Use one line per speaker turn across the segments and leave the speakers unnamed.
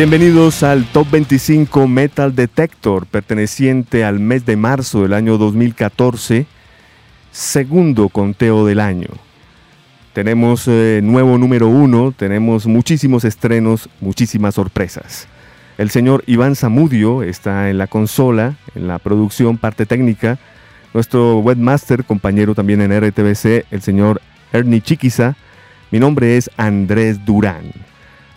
Bienvenidos al Top 25 Metal Detector, perteneciente al mes de marzo del año 2014, segundo conteo del año. Tenemos eh, nuevo número uno, tenemos muchísimos estrenos, muchísimas sorpresas. El señor Iván Zamudio está en la consola, en la producción, parte técnica. Nuestro webmaster, compañero también en RTBC, el señor Ernie Chiquiza. Mi nombre es Andrés Durán.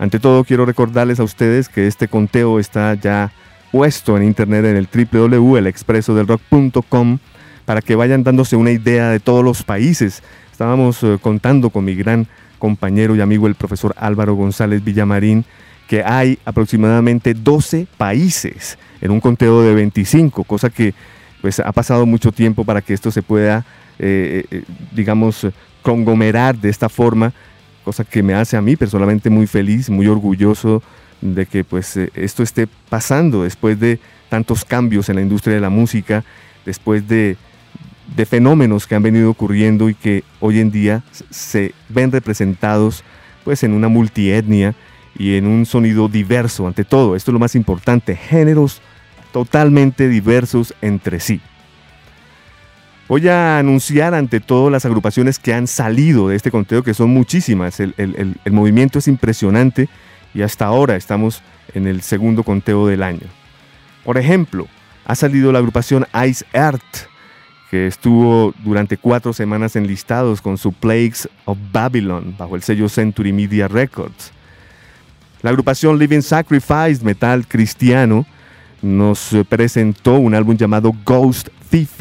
Ante todo, quiero recordarles a ustedes que este conteo está ya puesto en internet en el www.elexpresodelrock.com para que vayan dándose una idea de todos los países. Estábamos eh, contando con mi gran compañero y amigo el profesor Álvaro González Villamarín que hay aproximadamente 12 países en un conteo de 25, cosa que pues ha pasado mucho tiempo para que esto se pueda, eh, eh, digamos, conglomerar de esta forma cosa que me hace a mí personalmente muy feliz, muy orgulloso de que pues eh, esto esté pasando después de tantos cambios en la industria de la música, después de, de fenómenos que han venido ocurriendo y que hoy en día se ven representados pues en una multietnia y en un sonido diverso ante todo. Esto es lo más importante, géneros totalmente diversos entre sí. Voy a anunciar ante todo las agrupaciones que han salido de este conteo, que son muchísimas. El, movimiento es impresionante y hasta ahora estamos en el segundo conteo del año. Por ejemplo, ha salido la agrupación Ice Earth, que estuvo durante cuatro semanas en listados con su Plagues of Babylon bajo el sello Century Media Records. La agrupación Living Sacrifice, metal cristiano, nos presentó un álbum llamado Ghost Thief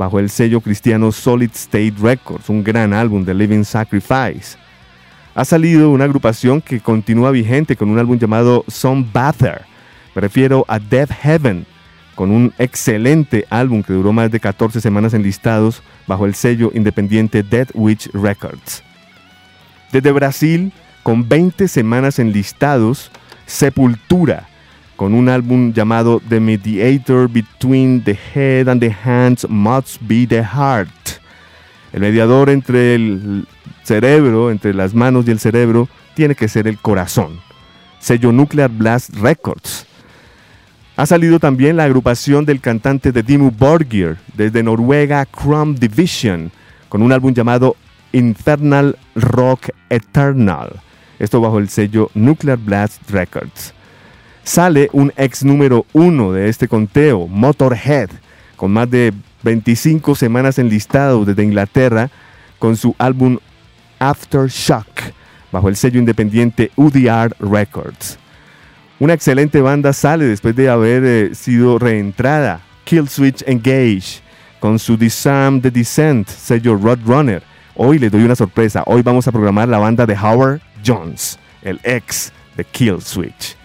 bajo el sello cristiano Solid State Records, un gran álbum de Living Sacrifice. Ha salido una agrupación que continúa vigente con un álbum llamado Some Bather. Me refiero a Death Heaven, con un excelente álbum que duró más de 14 semanas en listados bajo el sello independiente Dead Witch Records. Desde Brasil, con 20 semanas en listados, Sepultura con un álbum llamado The Mediator Between the Head and the Hands Must Be the Heart. El mediador entre el cerebro, entre las manos y el cerebro, tiene que ser el corazón. Sello Nuclear Blast Records. Ha salido también la agrupación del cantante de Dimmu Borgir desde Noruega, Crumb Division, con un álbum llamado Infernal Rock Eternal. Esto bajo el sello Nuclear Blast Records sale un ex número uno de este conteo, Motorhead, con más de 25 semanas enlistado desde Inglaterra, con su álbum Aftershock, bajo el sello independiente UDR Records. Una excelente banda sale después de haber eh, sido reentrada, Killswitch Engage, con su Disarm the Descent, sello Roadrunner. Hoy les doy una sorpresa, hoy vamos a programar la banda de Howard Jones, el ex de Killswitch.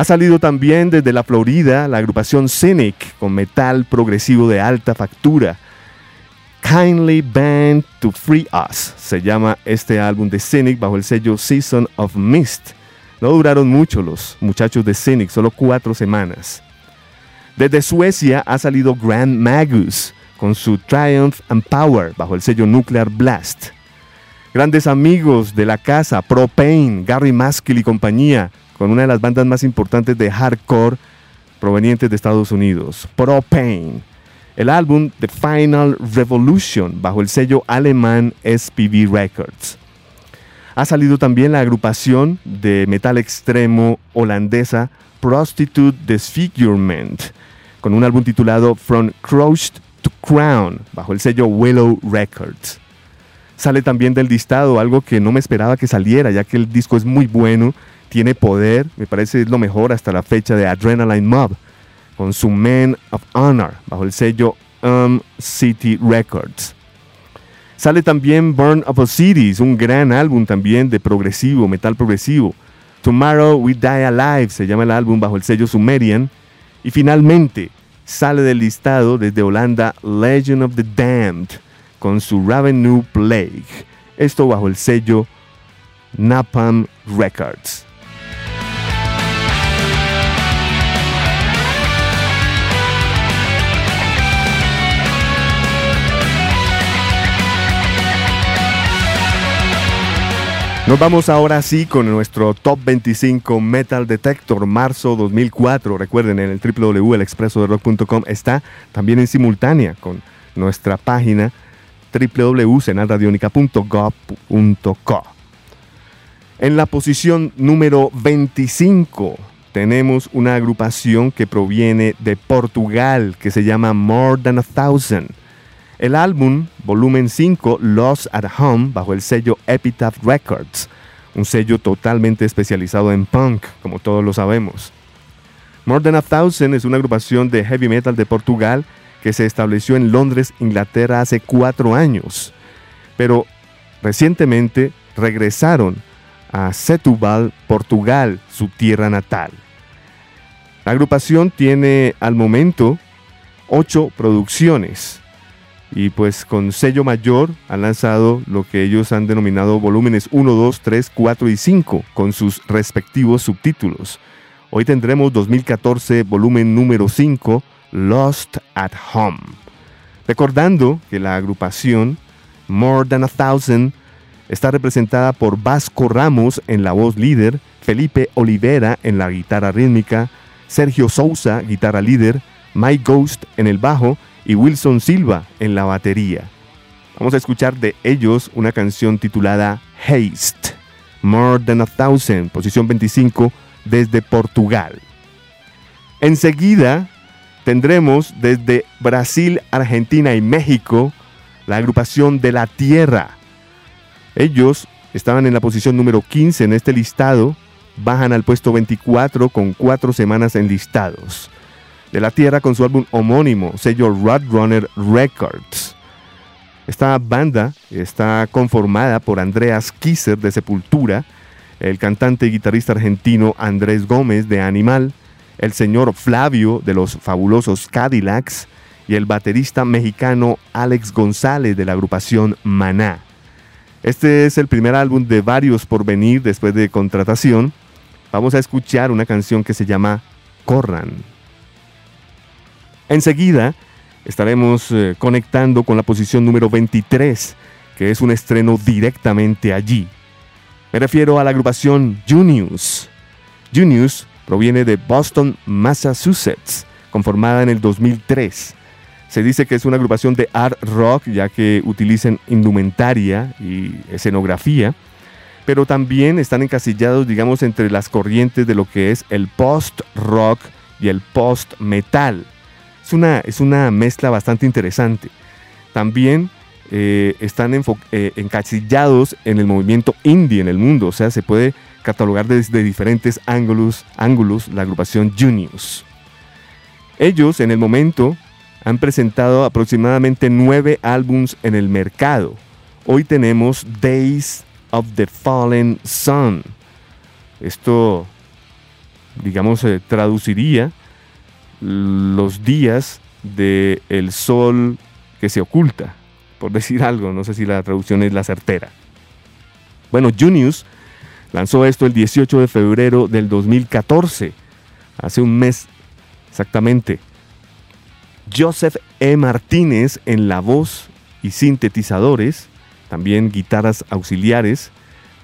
Ha salido también desde la Florida la agrupación Cynic con metal progresivo de alta factura. Kindly Band to Free Us se llama este álbum de Cynic bajo el sello Season of Mist. No duraron mucho los muchachos de Cynic, solo cuatro semanas. Desde Suecia ha salido Grand Magus con su Triumph and Power bajo el sello Nuclear Blast. Grandes amigos de la casa, Propane, Gary Maskill y compañía, con una de las bandas más importantes de hardcore provenientes de Estados Unidos, Propane. El álbum The Final Revolution bajo el sello alemán SPV Records. Ha salido también la agrupación de metal extremo holandesa Prostitute Disfigurement con un álbum titulado From Crushed to Crown bajo el sello Willow Records. Sale también del listado algo que no me esperaba que saliera ya que el disco es muy bueno tiene poder, me parece es lo mejor hasta la fecha de Adrenaline Mob, con su Man of Honor, bajo el sello Um City Records. Sale también Burn of Cities, un gran álbum también de progresivo, metal progresivo. Tomorrow We Die Alive se llama el álbum bajo el sello Sumerian. Y finalmente sale del listado desde Holanda Legend of the Damned con su Ravenue Plague. Esto bajo el sello Napalm Records. Nos vamos ahora sí con nuestro Top 25 Metal Detector marzo 2004. Recuerden, en el www.elexpresoderock.com está también en simultánea con nuestra página www.senalradionica.gov.co. En la posición número 25 tenemos una agrupación que proviene de Portugal que se llama More Than a Thousand. El álbum, volumen 5, Lost at Home, bajo el sello Epitaph Records, un sello totalmente especializado en punk, como todos lo sabemos. More Than a Thousand es una agrupación de heavy metal de Portugal que se estableció en Londres, Inglaterra, hace cuatro años, pero recientemente regresaron a Setúbal, Portugal, su tierra natal. La agrupación tiene al momento ocho producciones, y pues con sello mayor han lanzado lo que ellos han denominado volúmenes 1, 2, 3, 4 y 5 con sus respectivos subtítulos. Hoy tendremos 2014 volumen número 5, Lost at Home. Recordando que la agrupación More Than a Thousand está representada por Vasco Ramos en la voz líder, Felipe Olivera en la guitarra rítmica, Sergio Sousa, guitarra líder, Mike Ghost en el bajo y Wilson Silva en la batería. Vamos a escuchar de ellos una canción titulada Haste, More Than a Thousand, posición 25 desde Portugal. Enseguida tendremos desde Brasil, Argentina y México la agrupación de la Tierra. Ellos estaban en la posición número 15 en este listado, bajan al puesto 24 con cuatro semanas en listados de la Tierra con su álbum homónimo, sello Roadrunner Records. Esta banda está conformada por Andreas Kisser de Sepultura, el cantante y guitarrista argentino Andrés Gómez de Animal, el señor Flavio de los fabulosos Cadillacs y el baterista mexicano Alex González de la agrupación Maná. Este es el primer álbum de varios por venir después de contratación. Vamos a escuchar una canción que se llama Corran. Enseguida estaremos eh, conectando con la posición número 23, que es un estreno directamente allí. Me refiero a la agrupación Junius. Junius proviene de Boston, Massachusetts, conformada en el 2003. Se dice que es una agrupación de art rock, ya que utilizan indumentaria y escenografía, pero también están encasillados, digamos, entre las corrientes de lo que es el post-rock y el post-metal. Es una, es una mezcla bastante interesante. También eh, están eh, encasillados en el movimiento indie en el mundo, o sea, se puede catalogar desde diferentes ángulos, ángulos la agrupación Junius. Ellos en el momento han presentado aproximadamente nueve álbums en el mercado. Hoy tenemos Days of the Fallen Sun. Esto, digamos, se traduciría los días del el sol que se oculta, por decir algo, no sé si la traducción es la certera. Bueno, Junius lanzó esto el 18 de febrero del 2014, hace un mes exactamente. Joseph E. Martínez en la voz y sintetizadores, también guitarras auxiliares.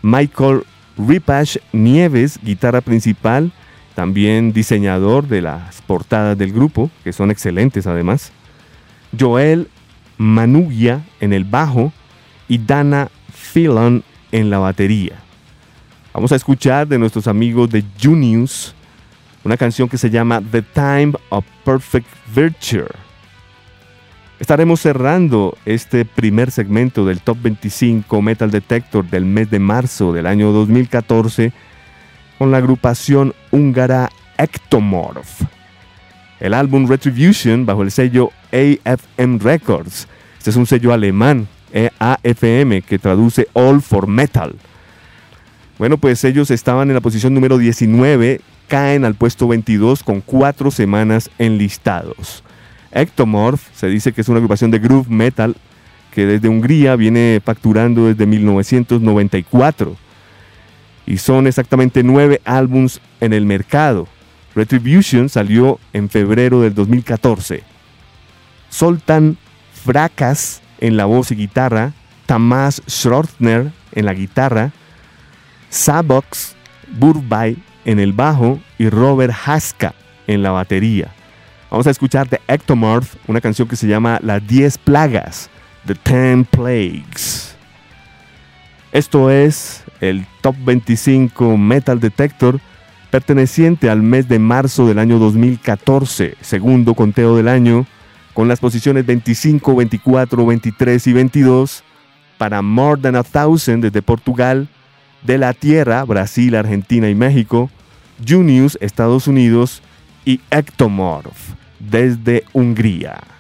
Michael Ripash Nieves, guitarra principal también diseñador de las portadas del grupo, que son excelentes además. Joel Manugia en el bajo y Dana Phelan en la batería. Vamos a escuchar de nuestros amigos de Junius una canción que se llama The Time of Perfect Virtue. Estaremos cerrando este primer segmento del Top 25 Metal Detector del mes de marzo del año 2014 con la agrupación húngara Ectomorph. El álbum Retribution bajo el sello AFM Records. Este es un sello alemán, e AFM, que traduce All for Metal. Bueno, pues ellos estaban en la posición número 19, caen al puesto 22 con cuatro semanas enlistados. Ectomorph se dice que es una agrupación de groove metal que desde Hungría viene facturando desde 1994 y son exactamente nueve álbums en el mercado. Retribution salió en febrero del 2014. Soltan Fracas en la voz y guitarra, Tamás Schrottner en la guitarra,
Sabox Burbay en el bajo y Robert Haska en la batería. Vamos a escuchar de Ectomorph una canción que se llama Las 10 Plagas, The Ten Plagues. Esto es el Top 25 Metal Detector perteneciente al mes de marzo del año 2014, segundo conteo del año, con las posiciones 25, 24, 23 y 22 para More Than a Thousand desde Portugal, De la Tierra, Brasil, Argentina y México, Junius, Estados Unidos y Ectomorph desde Hungría.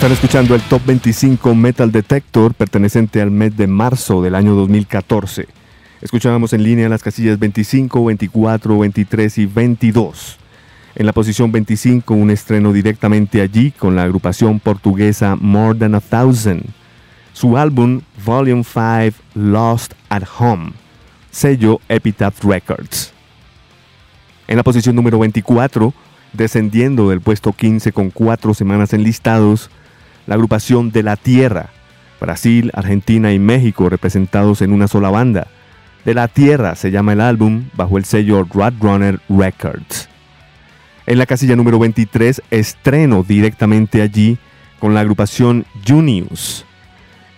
Están escuchando el Top 25 Metal Detector perteneciente al mes de marzo del año 2014. Escuchábamos en línea las casillas 25, 24, 23 y 22. En la posición 25 un estreno directamente allí con la agrupación portuguesa More Than a Thousand. Su álbum Volume 5 Lost at Home, sello Epitaph Records. En la posición número 24, descendiendo del puesto 15 con cuatro semanas enlistados, la agrupación de la Tierra, Brasil, Argentina y México representados en una sola banda. De la Tierra se llama el álbum bajo el sello Runner Records. En la casilla número 23 estreno directamente allí con la agrupación Junius.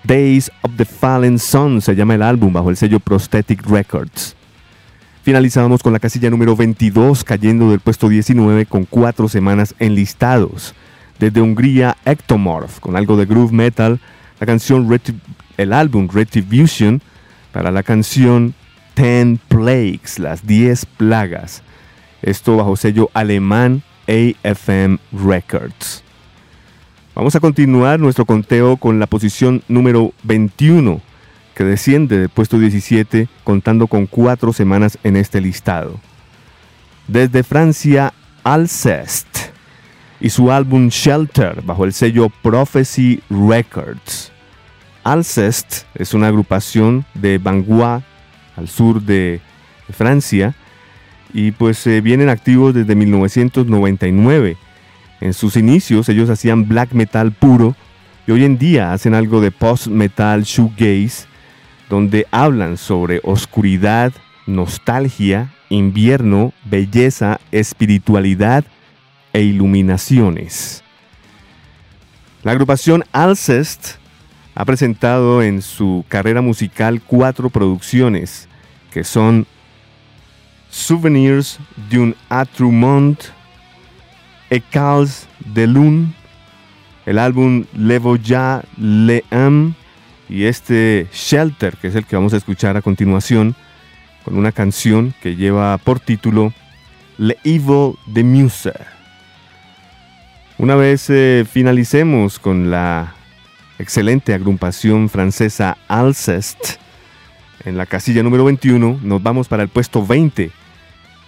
Days of the Fallen Sun se llama el álbum bajo el sello Prosthetic Records. Finalizamos con la casilla número 22 cayendo del puesto 19 con cuatro semanas enlistados desde Hungría Ectomorph con algo de groove metal, la canción el álbum Retribution para la canción Ten Plagues, las 10 plagas. Esto bajo sello alemán AFM Records. Vamos a continuar nuestro conteo con la posición número 21, que desciende del puesto 17, contando con cuatro semanas en este listado. Desde Francia, Alcest y su álbum Shelter bajo el sello Prophecy Records. Alcest es una agrupación de Bangua al sur de Francia y pues eh, vienen activos desde 1999. En sus inicios ellos hacían black metal puro y hoy en día hacen algo de post metal shoegaze donde hablan sobre oscuridad, nostalgia, invierno, belleza, espiritualidad e iluminaciones. La agrupación Alcest ha presentado en su carrera musical cuatro producciones que son Souvenirs d'un Autre Monde, Ecals de Lune, el álbum Levo Ya Le Am y este Shelter, que es el que vamos a escuchar a continuación, con una canción que lleva por título Le Evil de Muse. Una vez eh, finalicemos con la excelente agrupación francesa Alcest, en la casilla número 21 nos vamos para el puesto 20,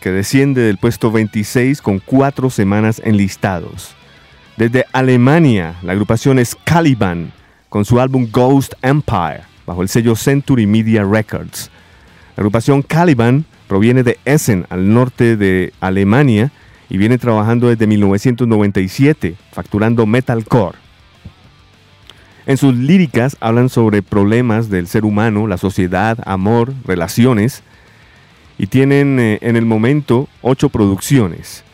que desciende del puesto 26 con cuatro semanas enlistados. Desde Alemania, la agrupación es Caliban, con su álbum Ghost Empire, bajo el sello Century Media Records. La agrupación Caliban proviene de Essen, al norte de Alemania, y viene trabajando desde 1997, facturando metalcore. En sus líricas hablan sobre problemas del ser humano, la sociedad, amor, relaciones, y tienen eh, en el momento ocho producciones.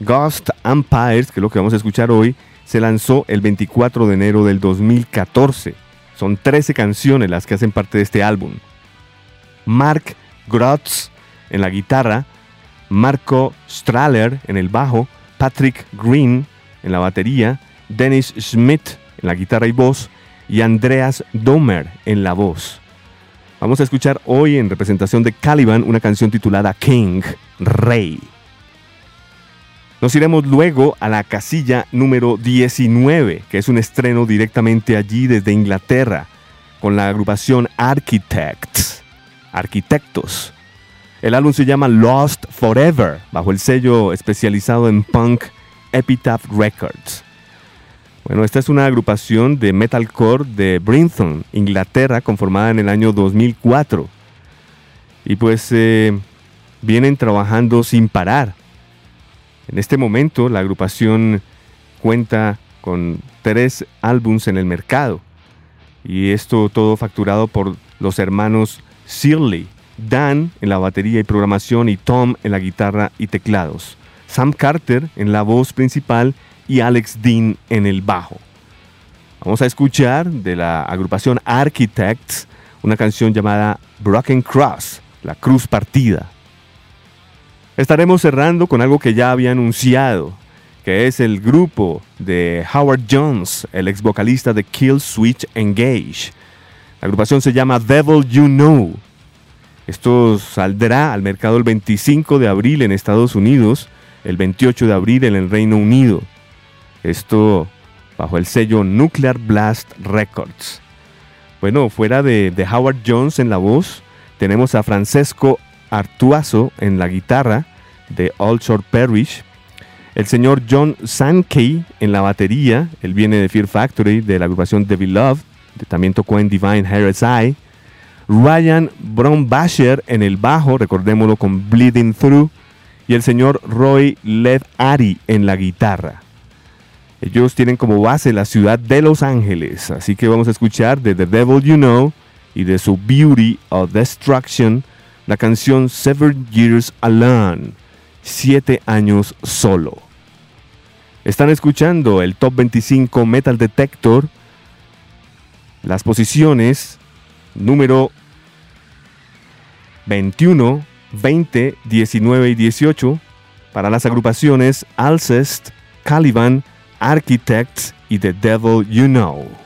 Ghost Empires, que es lo que vamos a escuchar hoy, se lanzó el 24 de enero del 2014. Son 13 canciones las que hacen parte de este álbum. Mark Grotz en la guitarra, Marco Strahler en el bajo, Patrick Green en la batería, Dennis Schmidt en la guitarra y voz y Andreas Domer en la voz. Vamos a escuchar hoy en representación de Caliban una canción titulada King, Rey. Nos iremos luego a la casilla número 19, que es un estreno directamente allí desde Inglaterra, con la agrupación Architects, Arquitectos. El álbum se llama Lost Forever, bajo el sello especializado en punk Epitaph Records. Bueno, esta es una agrupación de metalcore de Brinton, Inglaterra, conformada en el año 2004. Y pues eh, vienen trabajando sin parar en este momento la agrupación cuenta con tres álbums en el mercado y esto todo facturado por los hermanos Searley, Dan en la batería y programación y Tom en la guitarra y teclados, Sam Carter en la voz principal y Alex Dean en el bajo. Vamos a escuchar de la agrupación Architects una canción llamada Broken Cross, la cruz partida. Estaremos cerrando con algo que ya había anunciado, que es el grupo de Howard Jones, el ex vocalista de Kill Switch Engage. La agrupación se llama Devil You Know. Esto saldrá al mercado el 25 de abril en Estados Unidos, el 28 de abril en el Reino Unido. Esto bajo el sello Nuclear Blast Records. Bueno, fuera de, Howard Jones en la voz, tenemos a Francesco Artuazo en la guitarra de All Short Parish, el señor John Sankey en la batería, él viene de Fear Factory, de la agrupación The Beloved, también tocó en Divine Heart's Eye, Ryan Brombacher en el bajo, recordémoslo con Bleeding Through, y el señor Roy Led Ari en la guitarra. Ellos tienen como base la ciudad de Los Ángeles, así que vamos a escuchar de The Devil You Know y de su Beauty of Destruction la canción Seven Years Alone, siete años solo. Están escuchando el Top 25 Metal Detector, las posiciones número 21, 20, 19 y 18 para las agrupaciones Alcest, Caliban, Architects y The Devil You Know.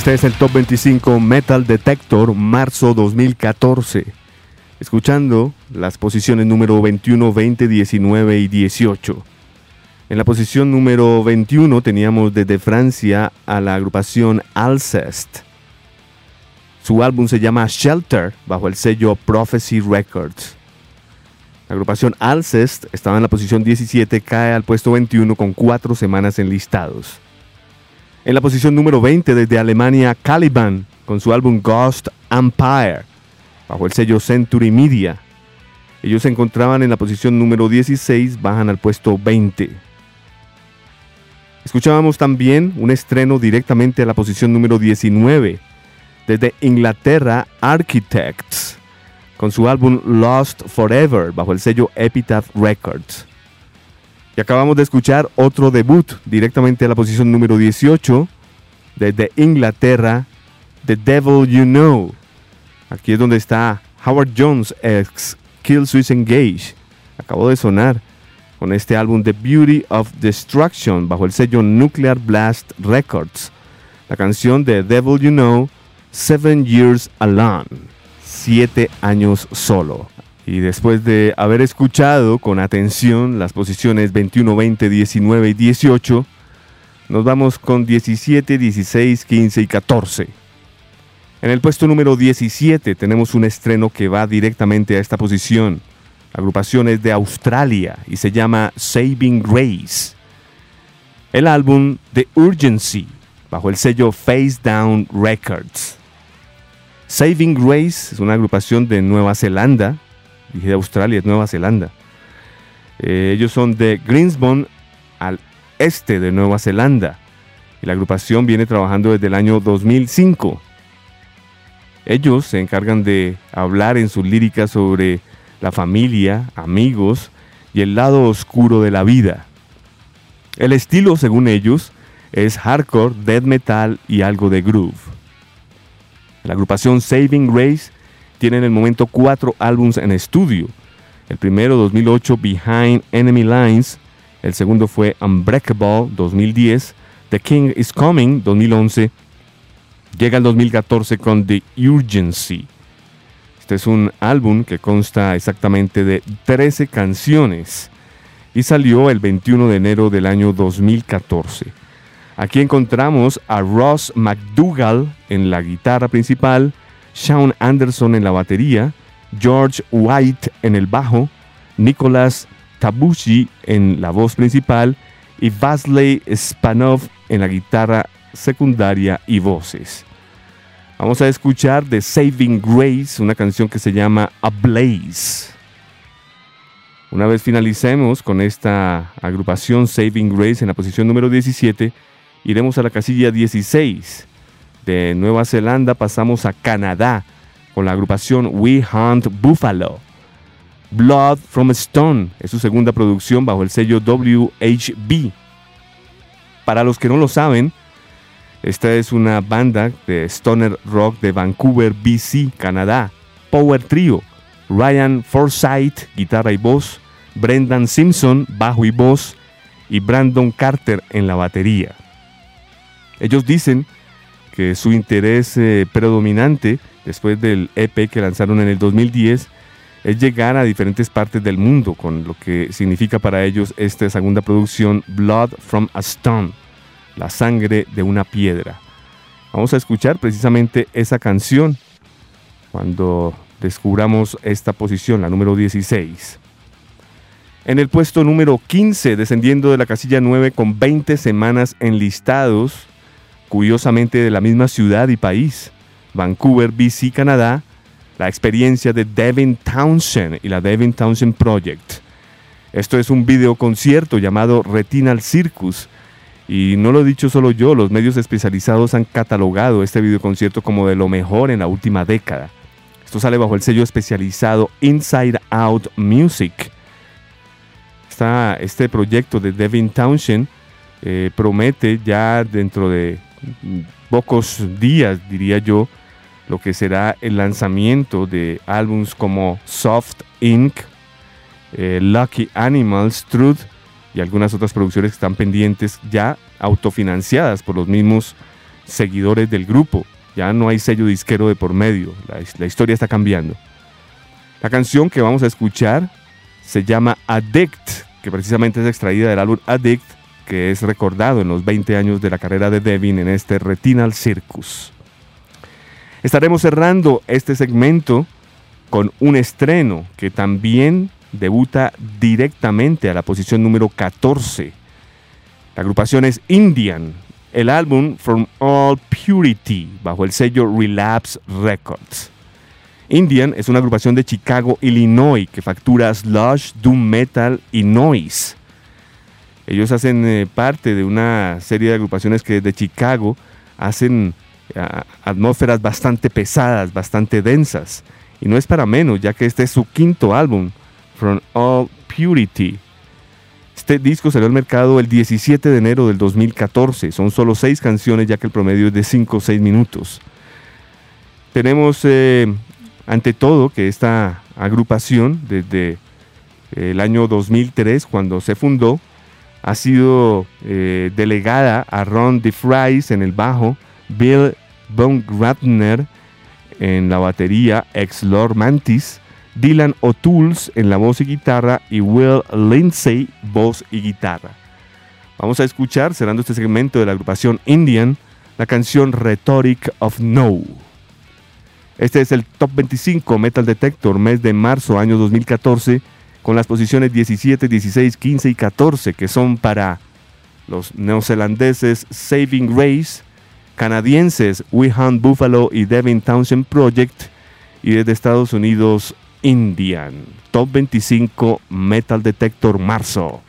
Este es el Top 25 Metal Detector marzo 2014. Escuchando las posiciones número 21, 20, 19 y 18. En la posición número 21 teníamos desde Francia a la agrupación Alcest. Su álbum se llama Shelter bajo el sello Prophecy Records. La agrupación Alcest estaba en la posición 17, cae al puesto 21 con cuatro semanas enlistados. En la posición número 20 desde Alemania, Caliban, con su álbum Ghost Empire, bajo el sello Century Media. Ellos se encontraban en la posición número 16, bajan al puesto 20. Escuchábamos también un estreno directamente a la posición número 19, desde Inglaterra, Architects, con su álbum Lost Forever, bajo el sello Epitaph Records. Y acabamos de escuchar otro debut directamente a la posición número 18 desde Inglaterra, The Devil You Know. Aquí es donde está Howard Jones ex Kill Switch Engage. Acabó de sonar con este álbum The Beauty of Destruction bajo el sello Nuclear Blast Records. La canción de Devil You Know, Seven Years Alone. Siete años solo. Y después de haber escuchado con atención las posiciones 21, 20, 19 y 18, nos vamos con 17, 16, 15 y 14. En el puesto número 17 tenemos un estreno que va directamente a esta posición. La agrupación es de Australia y se llama Saving Grace. El álbum The Urgency, bajo el sello Face Down Records. Saving Grace es una agrupación de Nueva Zelanda dije de Australia, Nueva Zelanda. Eh, ellos son de Greensbone, al este de Nueva Zelanda. Y la agrupación viene trabajando desde el año 2005. Ellos se encargan de hablar en sus líricas sobre la familia, amigos y el lado oscuro de la vida. El estilo, según ellos, es hardcore, death metal y algo de groove. La agrupación Saving Grace tiene en el momento cuatro álbums en estudio. El primero, 2008, Behind Enemy Lines. El segundo fue Unbreakable, 2010. The King is Coming, 2011. Llega el 2014 con The Urgency. Este es un álbum que consta exactamente de 13 canciones y salió el 21 de enero del año 2014. Aquí encontramos a Ross McDougall en la guitarra principal, Sean Anderson en la batería, George White en el bajo, Nicholas Tabushi en la voz principal y Vasley Spanov en la guitarra secundaria y voces. Vamos a escuchar de Saving Grace, una canción que se llama A Blaze. Una vez finalicemos con esta agrupación Saving Grace en la posición número 17, iremos a la casilla 16 Nueva Zelanda pasamos a Canadá con la agrupación We Hunt Buffalo. Blood from Stone es su segunda producción bajo el sello WHB. Para los que no lo saben, esta es una banda de stoner rock de Vancouver, BC, Canadá. Power Trio, Ryan Forsyth, guitarra y voz, Brendan Simpson, bajo y voz, y Brandon Carter en la batería. Ellos dicen su interés eh, predominante después del EP que lanzaron en el 2010 es llegar a diferentes partes del mundo, con lo que significa para ellos esta segunda producción, Blood from a Stone, la sangre de una piedra. Vamos a escuchar precisamente esa canción cuando descubramos esta posición, la número 16. En el puesto número 15, descendiendo de la casilla 9 con 20 semanas enlistados, curiosamente de la misma ciudad y país, Vancouver, BC, Canadá, la experiencia de Devin Townsend y la Devin Townsend Project. Esto es un video concierto llamado Retinal Circus. Y no lo he dicho solo yo, los medios especializados han catalogado este videoconcierto como de lo mejor en la última década. Esto sale bajo el sello especializado Inside Out Music. Este proyecto de Devin Townsend eh, promete ya dentro de pocos días, diría yo, lo que será el lanzamiento de álbums como Soft Inc., eh, Lucky Animals, Truth y algunas otras producciones que están pendientes ya autofinanciadas por los mismos seguidores del grupo. Ya no hay sello disquero de por medio, la, historia está cambiando. La canción que vamos a escuchar se llama Addict, que precisamente es extraída del álbum Addict, que es recordado en los 20 años de la carrera de Devin en este Retinal Circus. Estaremos cerrando este segmento con un estreno que también debuta directamente a la posición número 14. La agrupación es Indian, el álbum From All Purity, bajo el sello Relapse Records. Indian es una agrupación de Chicago, Illinois, que factura slush, doom metal y noise. Ellos hacen eh, parte de una serie de agrupaciones que desde Chicago hacen eh, atmósferas bastante pesadas, bastante densas. Y no es para menos, ya que este es su quinto álbum, From All Purity. Este disco salió al mercado el 17 de enero del 2014. Son solo seis canciones, ya que el promedio es de 5 o 6 minutos. Tenemos, eh, ante todo, que esta agrupación, desde el año 2003, cuando se fundó, ha sido eh, delegada a Ron DeFries en el bajo, Bill Baumgartner en la batería, ex Lord Mantis, Dylan O'Toole en la voz y guitarra y Will Lindsay, voz y guitarra. Vamos a escuchar, cerrando este segmento de la agrupación Indian, la canción Rhetoric of No. Este es el Top 25 Metal Detector, mes de marzo, año 2014, con las posiciones 17, 16, 15 y 14, que son para los neozelandeses Saving Grace, canadienses We Hunt Buffalo y Devin Townsend Project, y desde Estados Unidos Indian. Top 25 Metal Detector Marzo.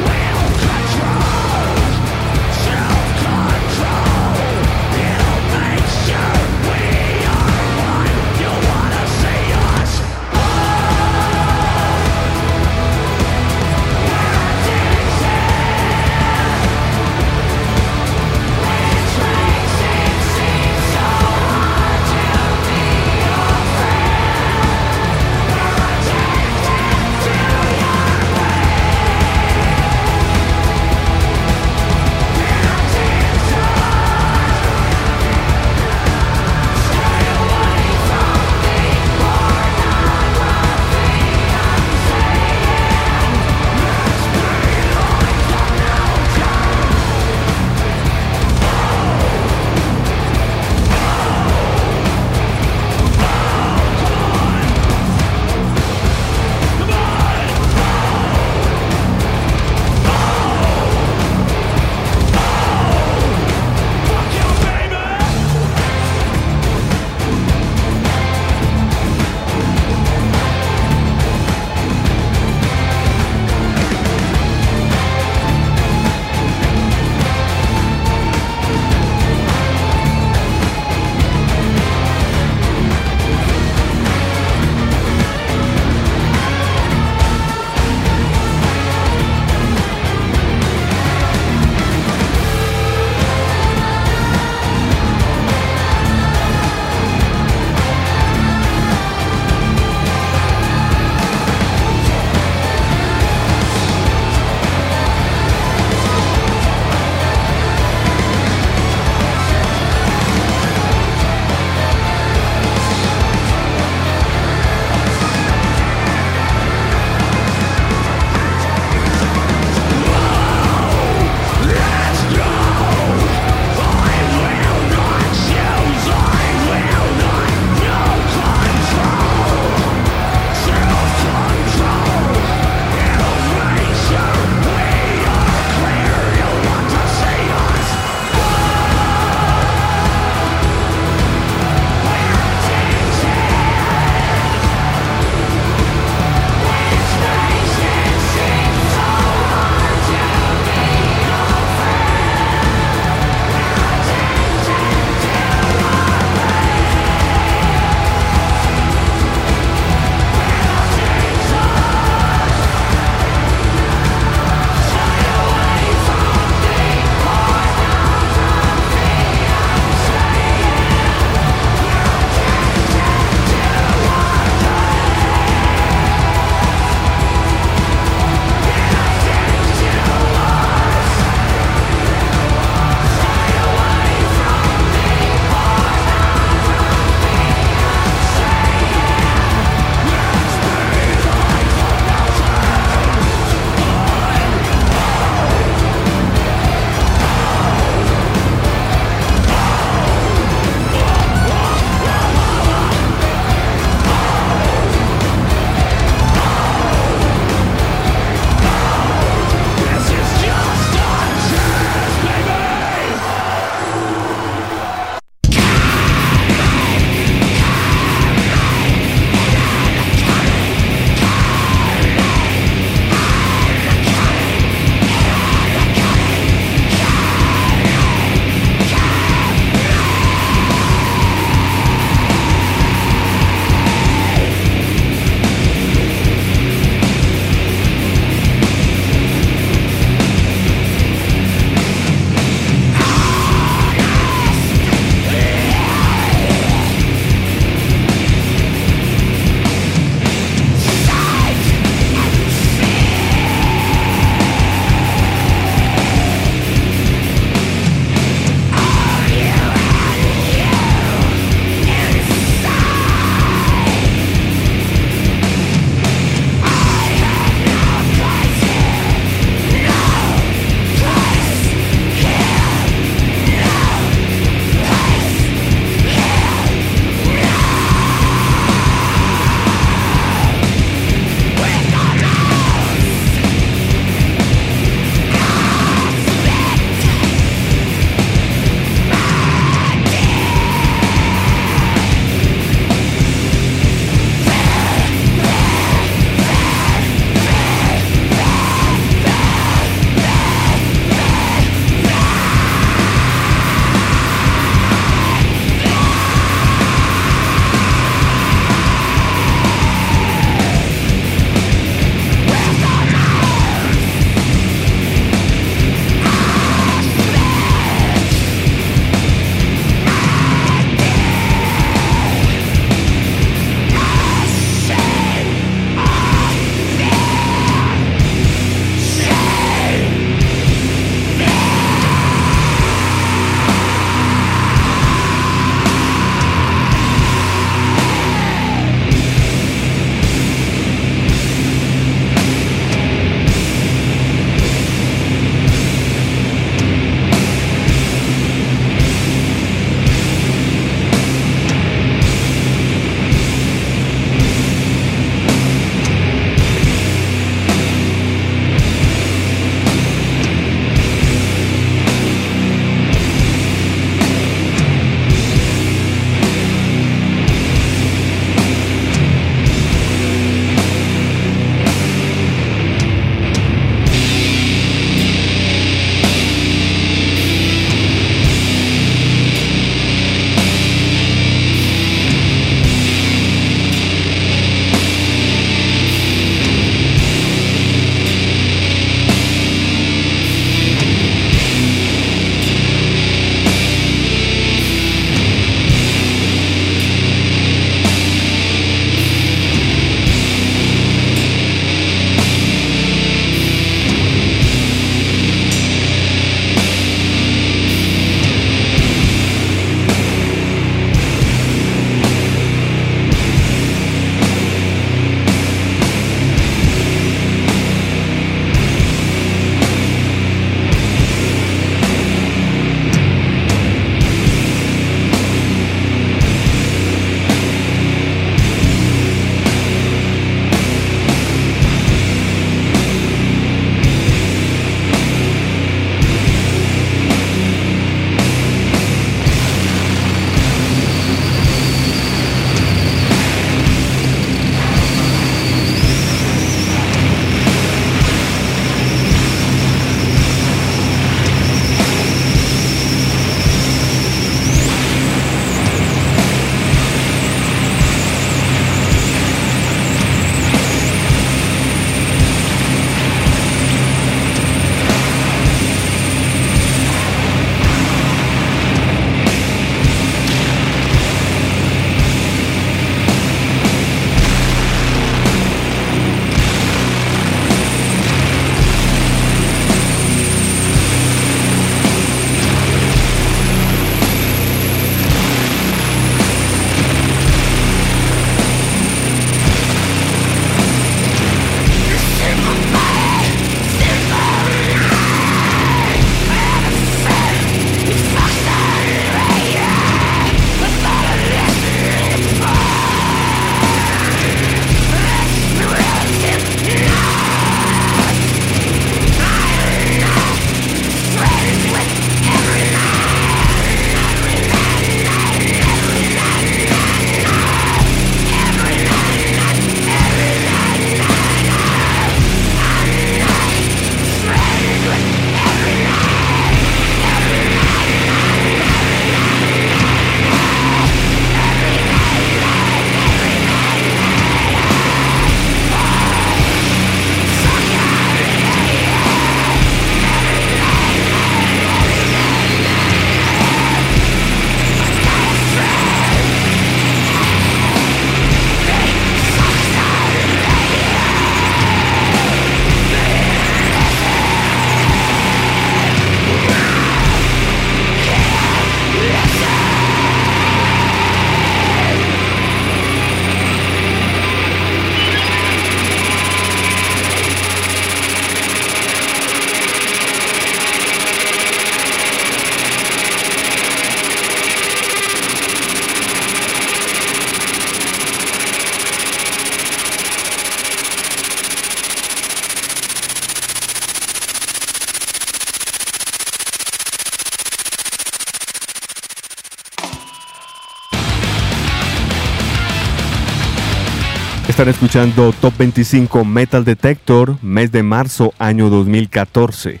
Están escuchando Top 25 Metal Detector, mes de marzo, año 2014.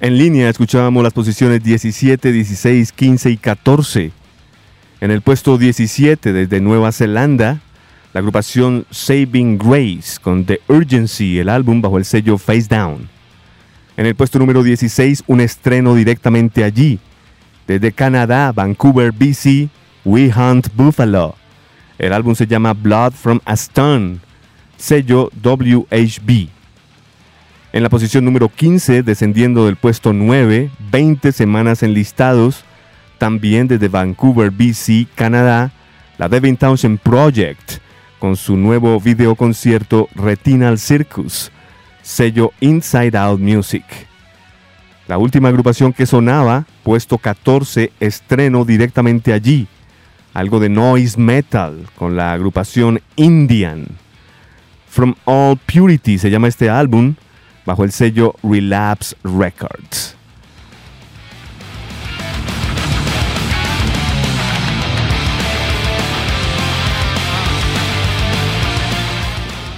En línea escuchábamos las posiciones 17, 16, 15 y 14. En el puesto 17 desde Nueva Zelanda, la agrupación Saving Grace con The Urgency, el álbum bajo el sello Face Down. En el puesto número 16, un estreno directamente allí. Desde Canadá, Vancouver, BC, We Hunt Buffalo el álbum se llama Blood from a Stone, sello WHB. En la posición número 15, descendiendo del puesto 9, 20 semanas enlistados, también desde Vancouver, BC, Canadá, la Devin Townshend Project, con su nuevo videoconcierto Retinal Circus, sello Inside Out Music. La última agrupación que sonaba, puesto 14, estreno directamente allí, algo de noise metal con la agrupación Indian. From All Purity se llama este álbum bajo el sello Relapse Records.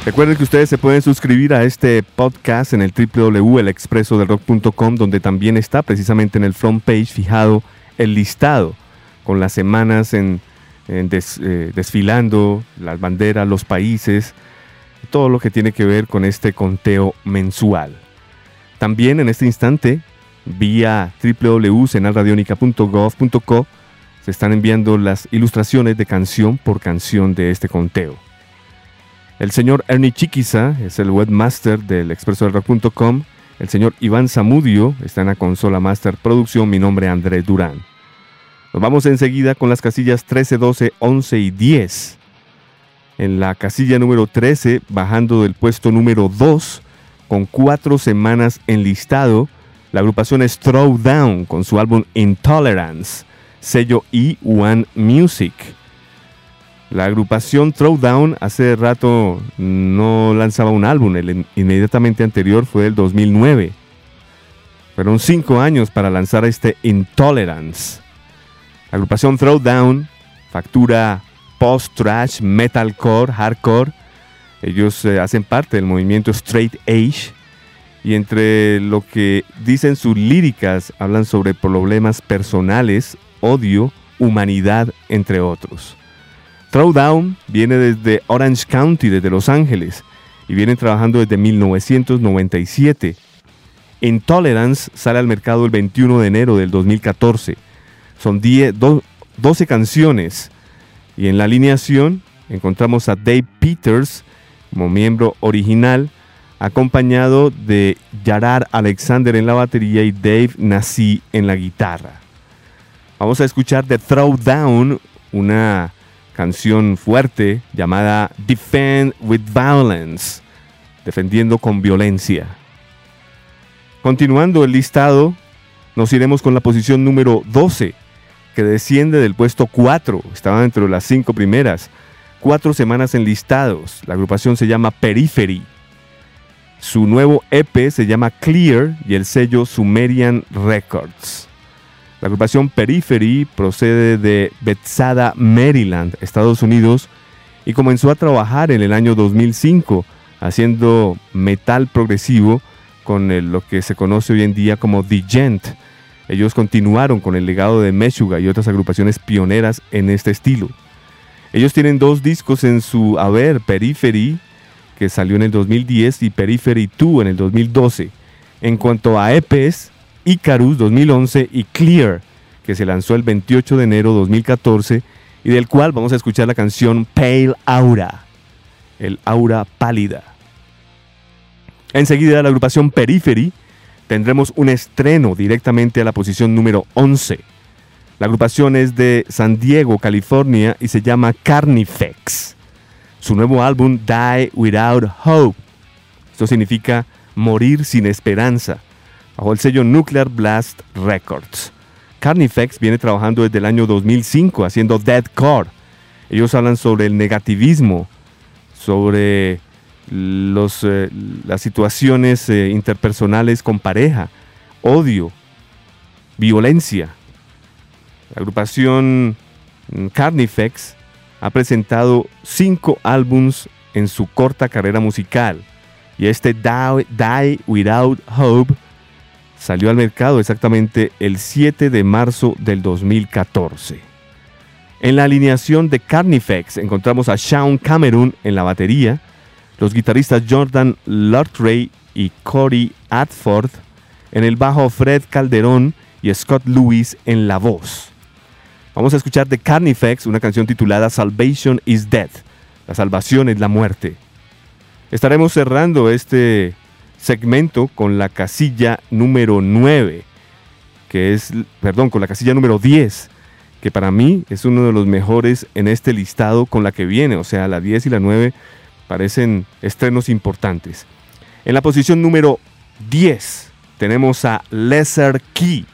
Recuerden que ustedes se pueden suscribir a este podcast en el www.elexpresodelrock.com donde también está precisamente en el front page fijado el listado con las semanas en eh, desfilando las banderas, los países, todo lo que tiene que ver con este conteo mensual. También en este instante, vía www.senalradionica.gov.co, se están enviando las ilustraciones de canción por canción de este conteo. El señor Ernie Chiquiza es el webmaster del expreso del rock.com. El señor Iván Zamudio está en la consola Master Producción. Mi nombre es Andrés Durán. Nos vamos enseguida con las casillas 13, 12, 11 y 10. En la casilla número 13, bajando del puesto número 2, con cuatro semanas en listado, la agrupación es Down con su álbum Intolerance, sello E1 Music. La agrupación Throwdown hace rato no lanzaba un álbum, el inmediatamente anterior fue el 2009. Fueron cinco años para lanzar este Intolerance. La agrupación Throwdown factura post-trash, metalcore, hardcore. Ellos eh, hacen parte del movimiento Straight Age y entre lo que dicen sus líricas hablan sobre problemas personales, odio, humanidad, entre otros. Throwdown viene desde Orange County, desde Los Ángeles, y vienen trabajando desde 1997. Intolerance sale al mercado el 21 de enero del 2014 son 12 canciones. Y en la alineación encontramos a Dave Peters como miembro original, acompañado de Yarar Alexander en la batería y Dave Nassi en la guitarra. Vamos a escuchar The Throwdown, una canción fuerte llamada Defend with Violence, defendiendo con violencia. Continuando el listado, nos iremos con la posición número 12 que desciende del puesto 4, estaba dentro de las cinco primeras, cuatro semanas en listados. La agrupación se llama Periphery. Su nuevo EP se llama Clear y el sello Sumerian Records. La agrupación Periphery procede de Bethesda, Maryland, Estados Unidos, y comenzó a trabajar en el año 2005 haciendo metal progresivo con lo que se conoce hoy en día como The Gent ellos continuaron con el legado de Meshuga y otras agrupaciones pioneras en este estilo. Ellos tienen dos discos en su haber, Periphery, que salió en el 2010, y Periphery 2 en el 2012. En cuanto a EPs, Icarus 2011 y Clear, que se lanzó el 28 de enero 2014 y del cual vamos a escuchar la canción Pale Aura, el aura pálida. Enseguida la agrupación Periphery tendremos un estreno directamente a la posición número 11. La agrupación es de San Diego, California y se llama Carnifex. Su nuevo álbum Die Without Hope. Esto significa morir sin esperanza, bajo el sello Nuclear Blast Records. Carnifex viene trabajando desde el año 2005 haciendo deathcore. Ellos hablan sobre el negativismo, sobre eh, las situaciones eh, interpersonales con pareja, odio, violencia. La agrupación mm, Carnifex ha presentado cinco álbums en su corta carrera musical. Y este Die, Without Hope salió al mercado exactamente el 7 de marzo del 2014. En la alineación de Carnifex encontramos a Sean Cameron en la batería, los guitarristas Jordan Lortray y Corey Adford, en el bajo Fred Calderón y Scott Lewis en la voz. Vamos a escuchar de Carnifex una canción titulada Salvation is Death. La salvación es la muerte. Estaremos cerrando este segmento con la casilla número 9, que es, perdón, con la casilla número 10, que para mí es uno de los mejores en este listado con la que viene, o sea, la 10 y la 9 parecen estrenos importantes. En la posición número 10 tenemos a Lesser Key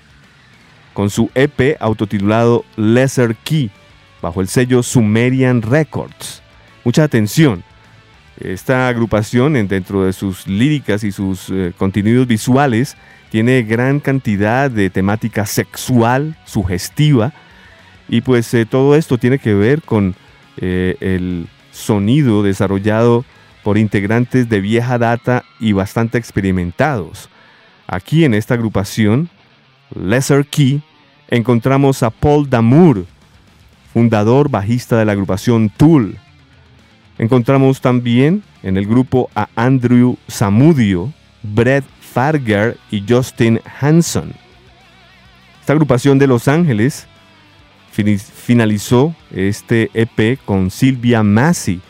con su EP autotitulado Lesser Key bajo el sello Sumerian Records. Mucha atención. Esta agrupación, dentro de sus líricas y sus eh, contenidos visuales, tiene gran cantidad de temática sexual, sugestiva, y pues eh, todo esto tiene que ver con eh, el sonido desarrollado por integrantes de vieja data y bastante experimentados. Aquí en esta agrupación Lesser Key, encontramos a Paul Damour, fundador bajista de la agrupación Tool. Encontramos también en el grupo a Andrew Samudio, Brett Farger y Justin Hanson. Esta agrupación de Los Ángeles finalizó este EP con Sylvia Massey,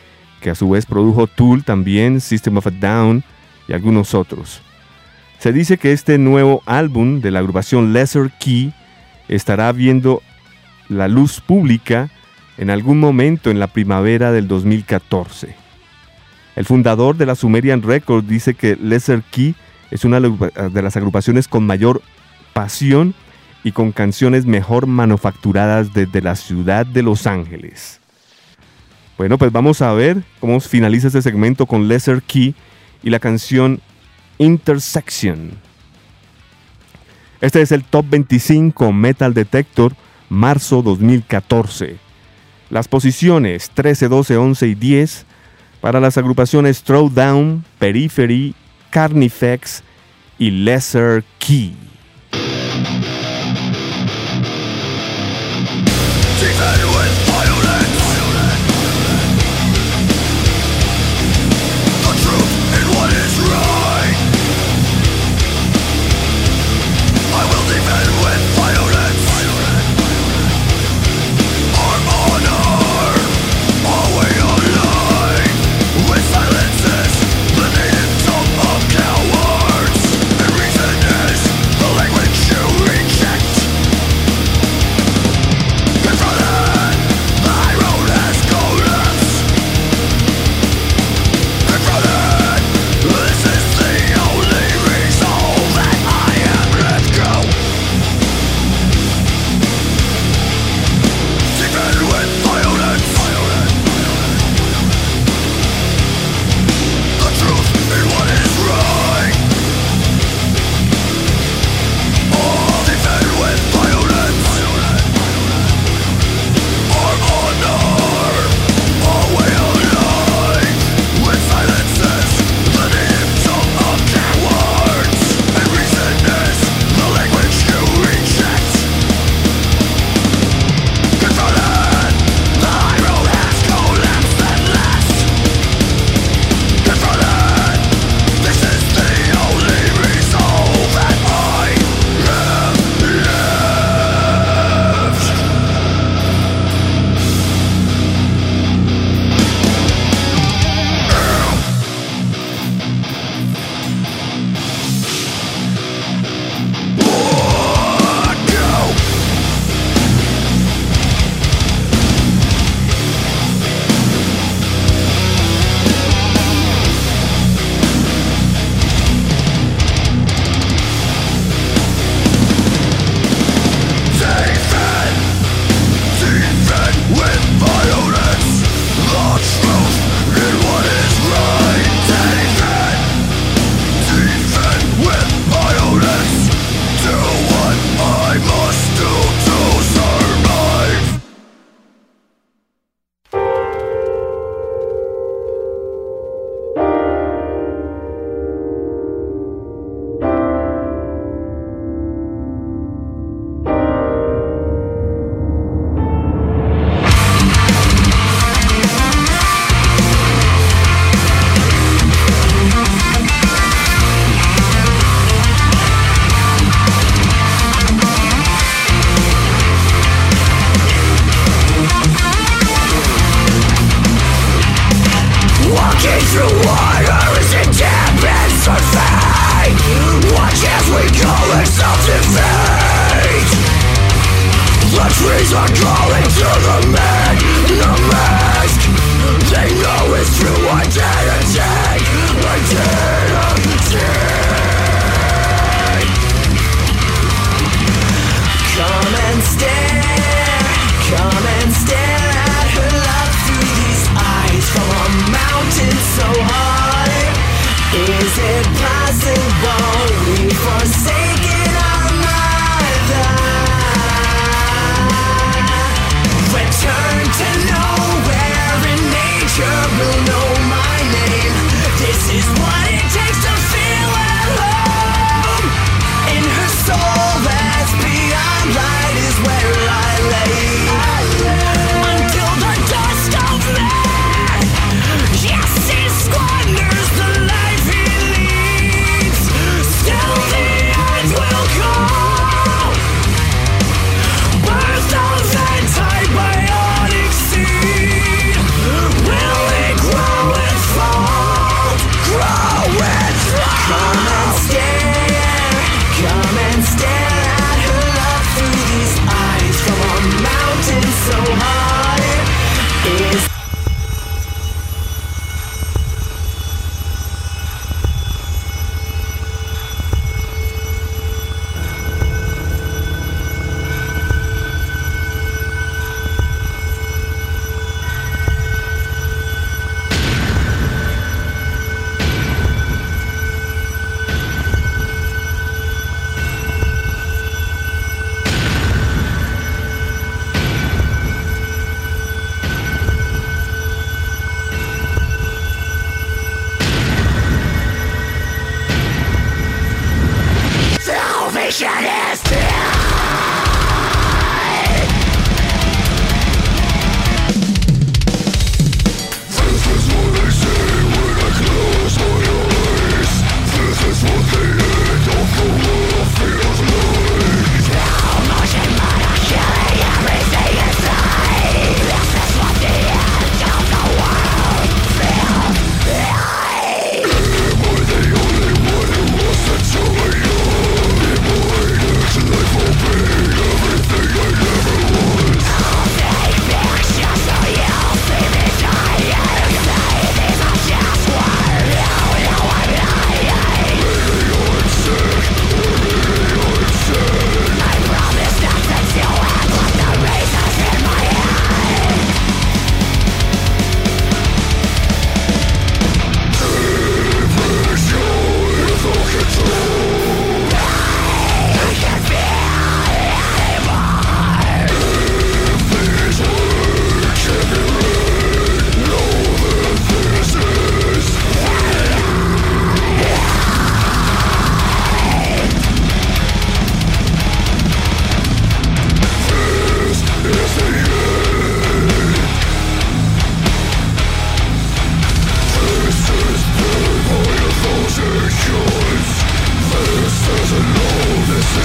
que a su vez produjo Tool también, System of a Down y algunos otros. Se dice que este nuevo álbum de la agrupación Lesser Key estará viendo la luz pública en algún momento en la primavera del 2014. El fundador de la Sumerian Records dice que Lesser Key es una de las agrupaciones con mayor pasión y con canciones mejor manufacturadas desde la ciudad de Los Ángeles. Bueno, pues vamos a ver cómo finaliza este segmento con Lesser Key y la canción Intersection. Este es el Top 25 Metal Detector, marzo 2014. Las posiciones 13, 12, 11 y 10 para las agrupaciones Throwdown, Periphery, Carnifex y Lesser Key.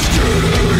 Just.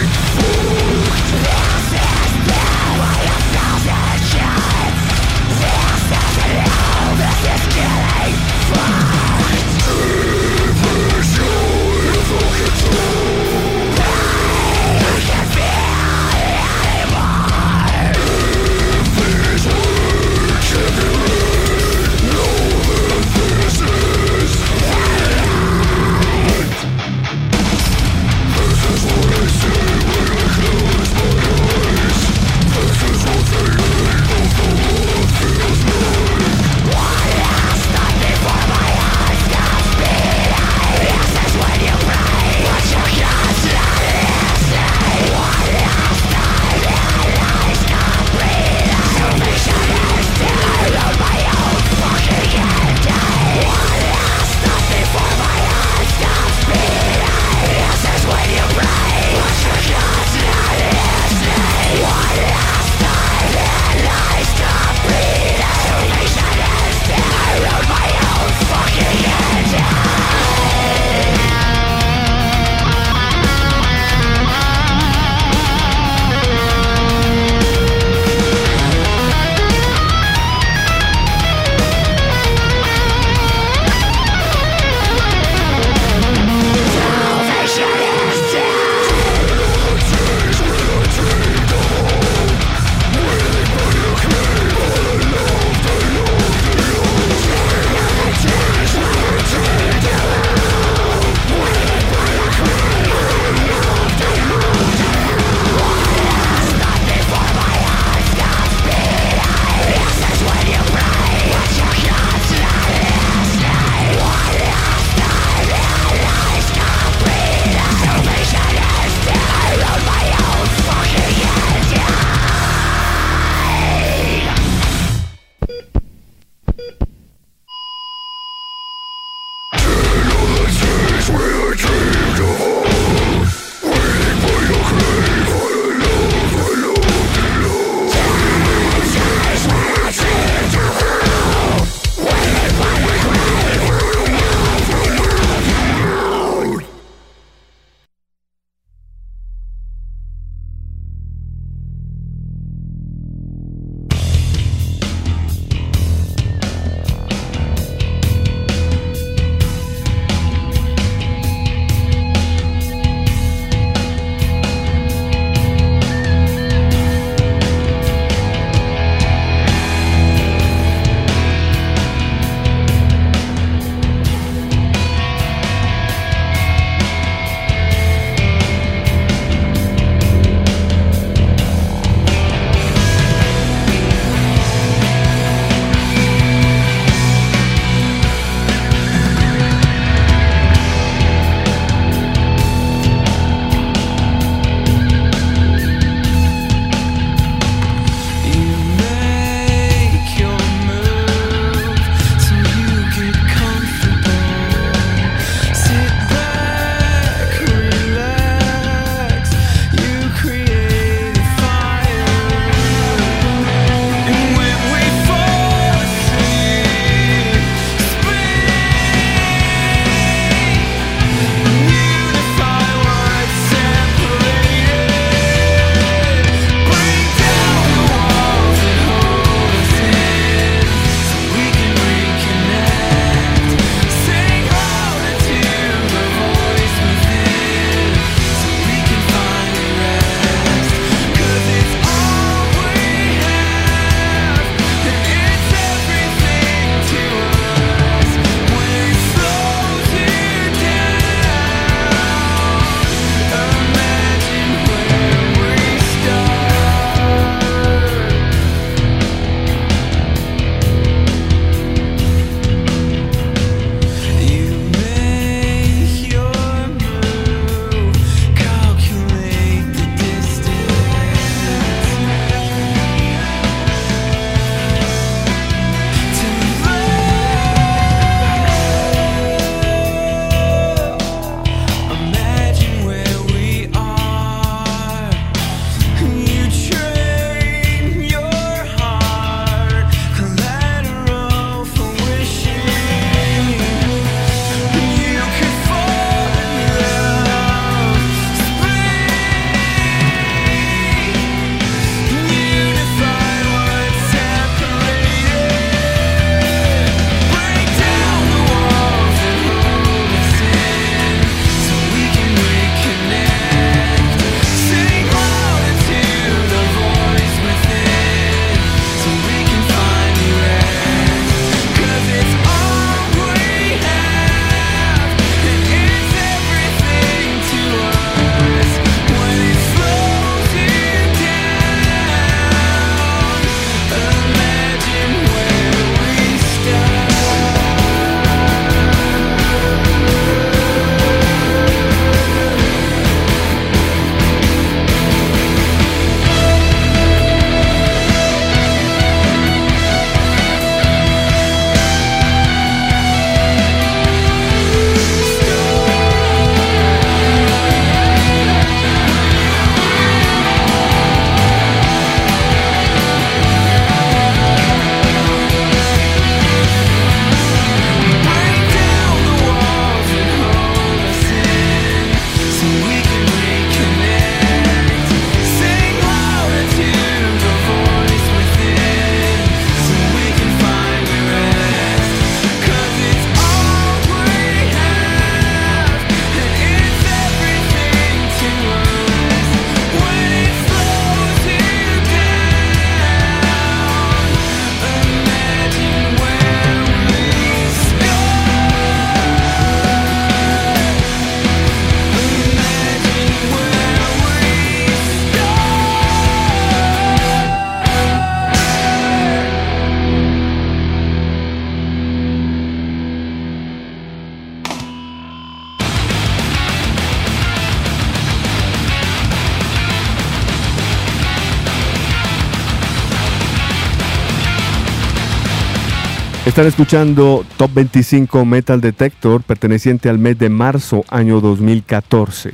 Están escuchando Top 25 Metal Detector perteneciente al mes de marzo año 2014.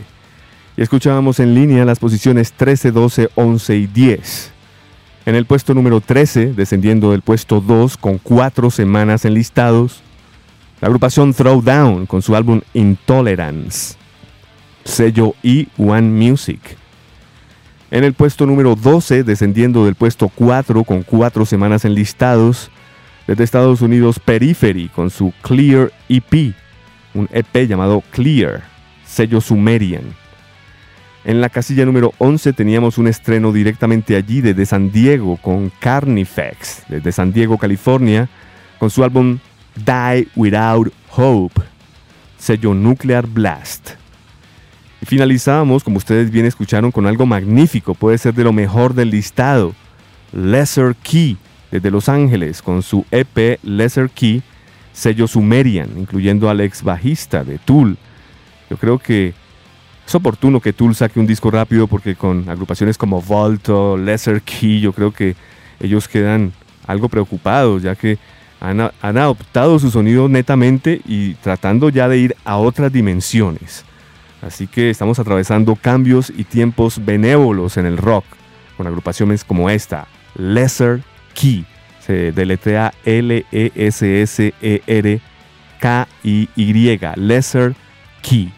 Y escuchábamos en línea las posiciones 13, 12, 11 y 10. En el puesto número 13, descendiendo del puesto 2 con cuatro semanas enlistados, la agrupación Throwdown con su álbum Intolerance, sello E1 Music. En el puesto número 12, descendiendo del puesto 4 con cuatro semanas enlistados, desde Estados Unidos Periphery con su Clear EP, un EP llamado Clear, sello Sumerian. En la casilla número 11 teníamos un estreno directamente allí desde San Diego con Carnifex, desde San Diego, California, con su álbum Die Without Hope, sello Nuclear Blast. Y finalizamos, como ustedes bien escucharon, con algo magnífico, puede ser de lo mejor del listado, Lesser Key, desde Los Ángeles con su EP Lesser Key, sello Sumerian, incluyendo al ex bajista de Tool. Yo creo que es oportuno que Tool saque un disco rápido porque con agrupaciones como Volto, Lesser Key, yo creo que ellos quedan algo preocupados ya que han, han adoptado su sonido netamente y tratando ya de ir a otras dimensiones. Así que estamos atravesando cambios y tiempos benévolos en el rock con agrupaciones como esta, Lesser Se deletrea L-E-S-S-E-R-K-I-Y. Lesser Key.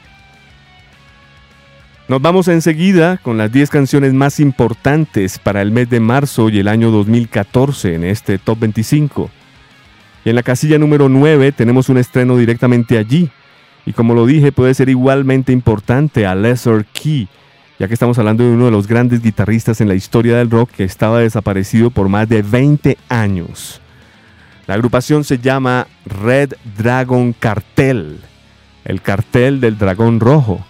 Nos vamos enseguida con las 10 canciones más importantes para el mes de marzo y el año 2014 en este Top 25. Y en la casilla número 9 tenemos un estreno directamente allí. Y como lo dije, puede ser igualmente importante a Lesser Key ya que estamos hablando de uno de los grandes guitarristas en la historia del rock que estaba desaparecido por más de 20 años. La agrupación se llama Red Dragon Cartel, el cartel del dragón rojo.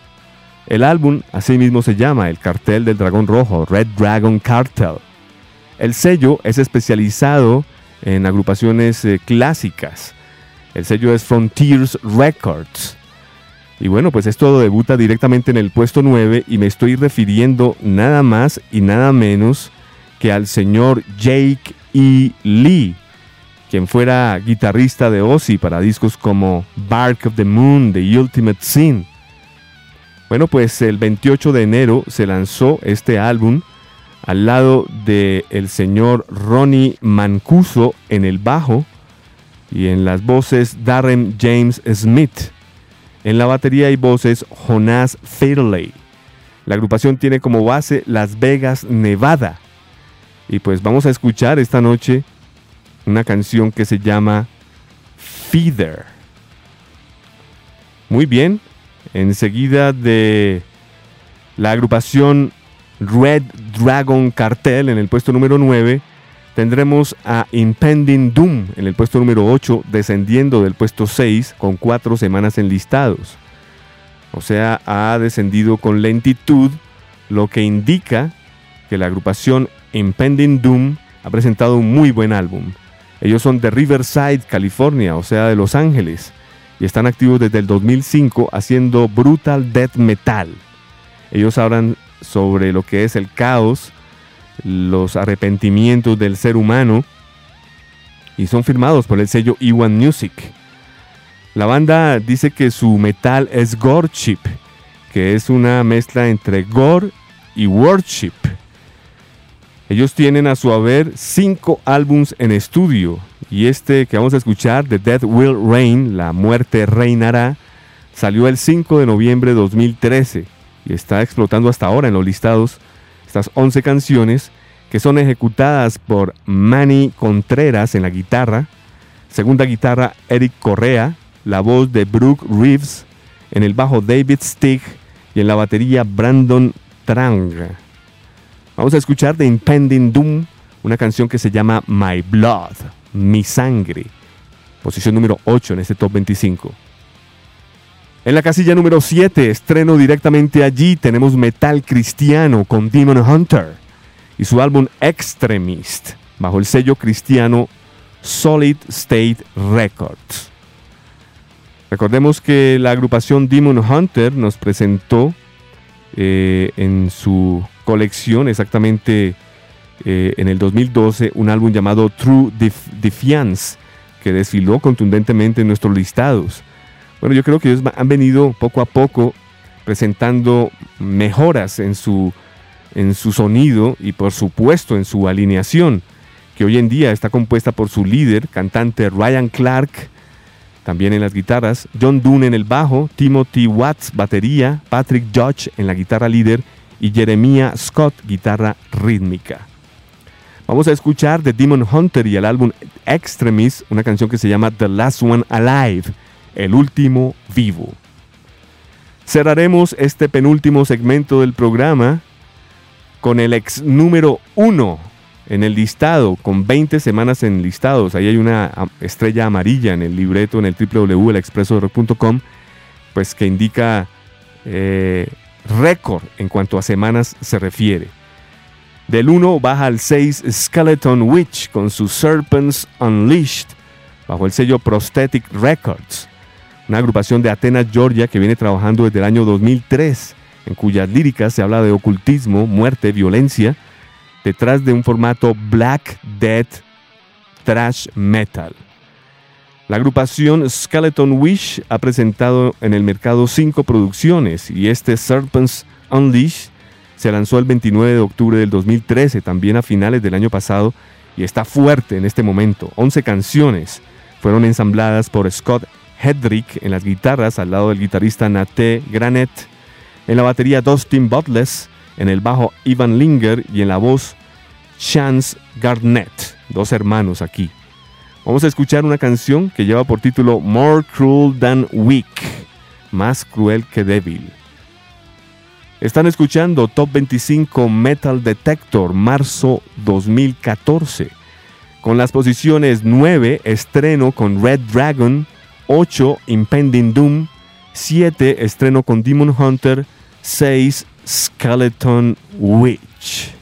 El álbum asimismo se llama El cartel del dragón rojo, Red Dragon Cartel. El sello es especializado en agrupaciones eh, clásicas. El sello es Frontiers Records. Y bueno, pues esto debuta directamente en el puesto 9 y me estoy refiriendo nada más y nada menos que al señor Jake E. Lee, quien fuera guitarrista de Ozzy para discos como Bark of the Moon, The Ultimate Sin. Bueno, pues el 28 de enero se lanzó este álbum al lado del el señor Ronnie Mancuso en el bajo y en las voces Darren James Smith. En la batería y voces Jonas Fairley. La agrupación tiene como base Las Vegas, Nevada. Y pues vamos a escuchar esta noche una canción que se llama Feeder. Muy bien, enseguida de la agrupación Red Dragon Cartel en el puesto número 9 Tendremos a Impending Doom en el puesto número 8, descendiendo del puesto 6 con cuatro semanas enlistados. O sea, ha descendido con lentitud, lo que indica que la agrupación Impending Doom ha presentado un muy buen álbum. Ellos son de Riverside, California, o sea, de Los Ángeles, y están activos desde el 2005 haciendo brutal death metal. Ellos hablan sobre lo que es el caos los arrepentimientos del ser humano y son firmados por el sello E1 Music. La banda dice que su metal es goreship, que es una mezcla entre gore y worship. Ellos tienen a su haber cinco álbums en estudio y este que vamos a escuchar, The Death Will Reign, La Muerte Reinará, salió el 5 de noviembre de 2013 y está explotando hasta ahora en los listados estas 11 canciones que son ejecutadas por Manny Contreras en la guitarra, segunda guitarra Eric Correa, la voz de Brooke Reeves, en el bajo David Stig y en la batería Brandon Trang. Vamos a escuchar de Impending Doom una canción que se llama My Blood, Mi Sangre, posición número 8 en este top 25. En la casilla número 7, estreno directamente allí, tenemos metal cristiano con Demon Hunter y su álbum Extremist, bajo el sello cristiano Solid State Records. Recordemos que la agrupación Demon Hunter nos presentó eh, en su colección exactamente eh, en el 2012 un álbum llamado True Defiance, que que desfiló contundentemente en nuestros listados. Bueno, yo creo que ellos han venido poco a poco presentando mejoras en su, en su sonido y por supuesto en su alineación, que hoy en día está compuesta por su líder, cantante Ryan Clark, también en las guitarras, John Dunn en el bajo, Timothy Watts batería, Patrick Judge en la guitarra líder y Jeremiah Scott guitarra rítmica. Vamos a escuchar de Demon Hunter y el álbum Extremis una canción que se llama The Last One Alive, el último vivo. Cerraremos este penúltimo segmento del programa con el ex número uno en el listado, con 20 semanas en listados. Ahí hay una estrella amarilla en el libreto, en el www.elexpresorock.com, pues que indica eh, récord en cuanto a semanas se refiere. Del 1 baja al 6 Skeleton Witch con sus Serpents Unleashed bajo el sello Prosthetic Records una agrupación de Atenas, Georgia, que viene trabajando desde el año 2003, en cuyas líricas se habla de ocultismo, muerte, violencia, detrás de un formato Black Death Trash Metal. La agrupación Skeleton Wish ha presentado en el mercado cinco producciones y este Serpents Unleashed se lanzó el 29 de octubre del 2013, también a finales del año pasado, y está fuerte en este momento. 11 canciones fueron ensambladas por Scott Hedrick en las guitarras al lado del guitarrista Nate Granet, en la batería Dustin Butless, en el bajo Ivan Linger y en la voz Chance Garnett, dos hermanos aquí. Vamos a escuchar una canción que lleva por título More Cruel Than Weak, más cruel que débil. Están escuchando Top 25 Metal Detector, marzo 2014. Con las posiciones 9, estreno con Red Dragon, 8 Impending Doom, 7 estreno con Demon Hunter, 6 Skeleton Witch.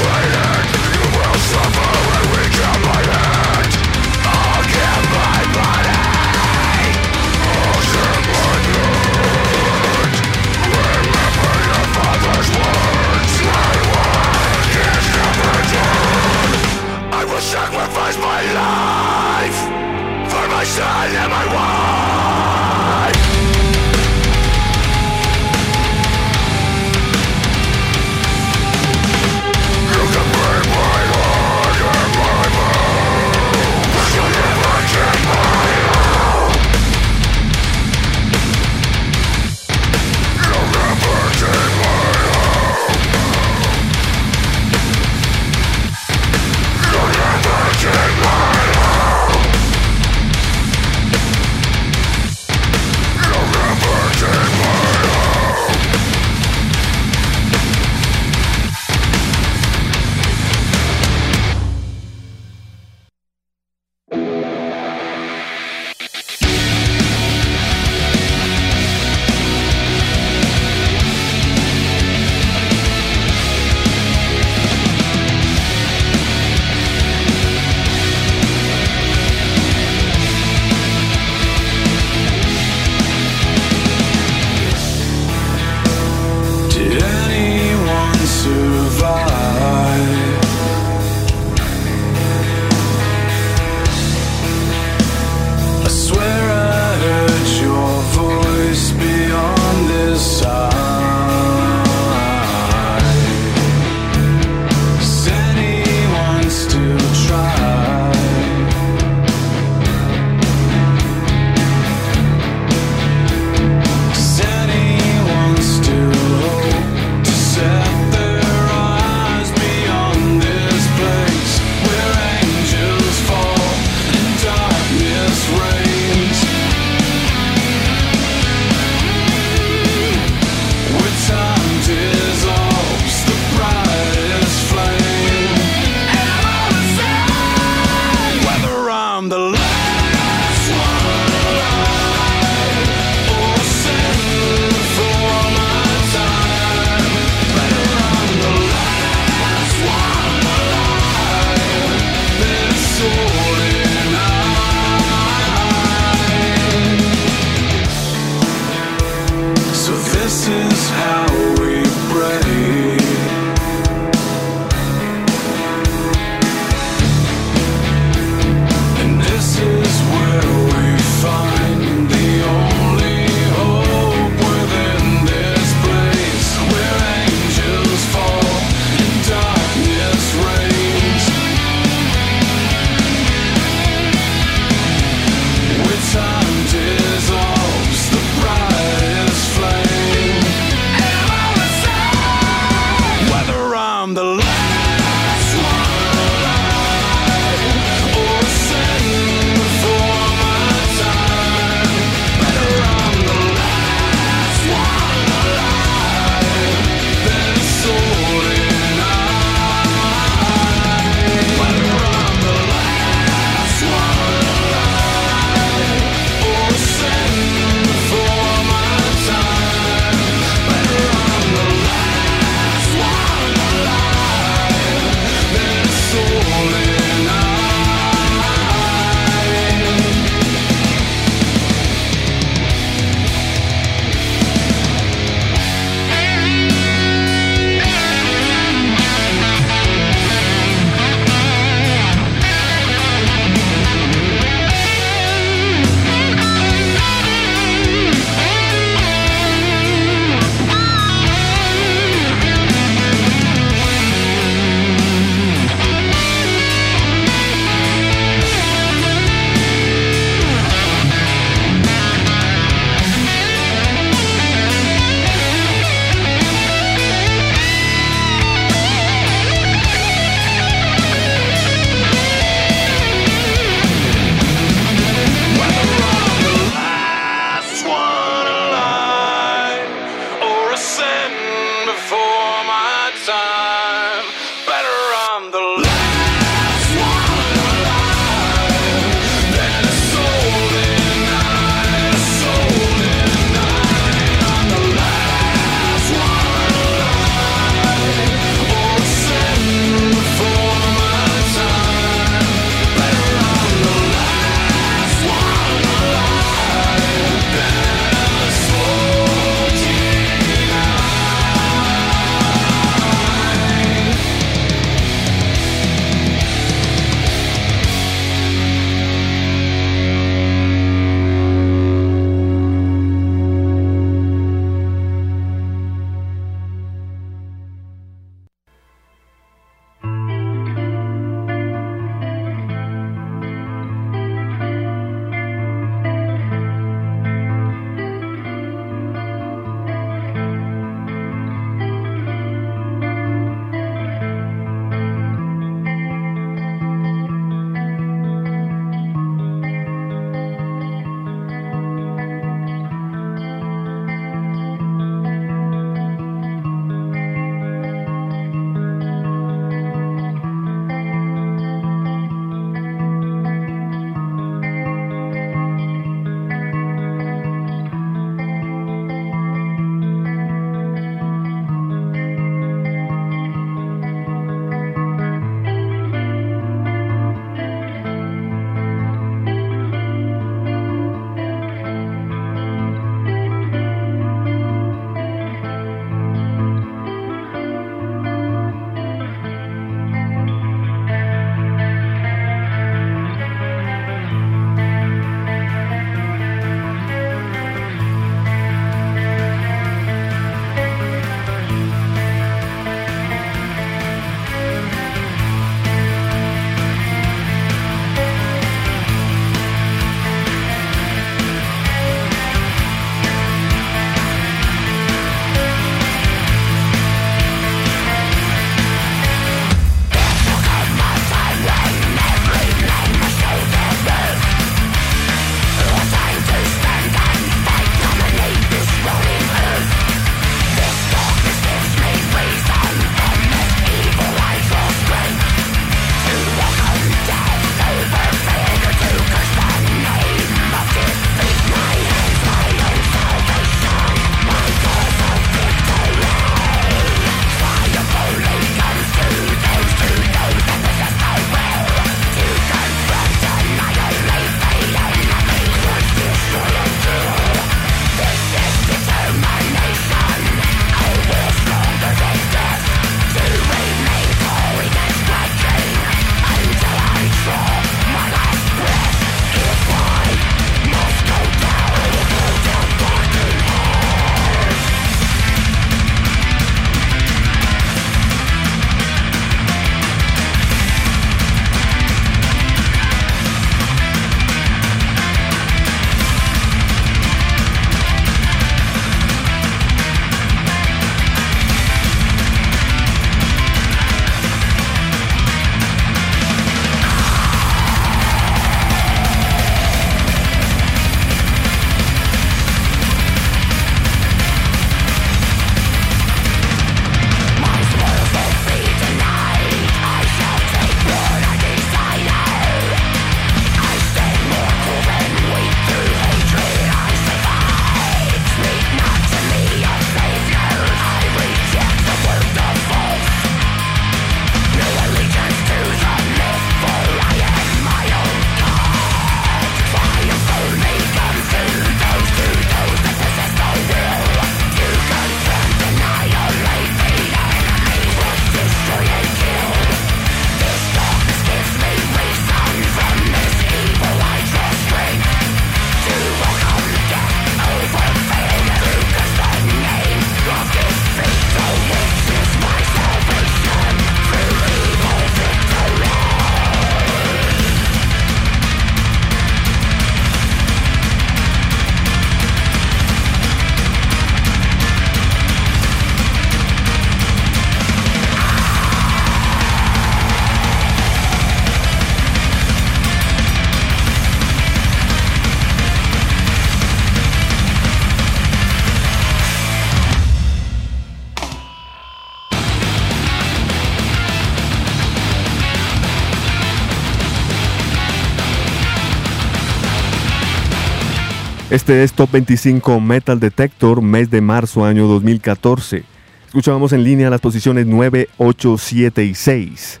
Este es Top 25 Metal Detector, mes de marzo año 2014. Escuchábamos en línea las posiciones 9, 8, 7 y 6.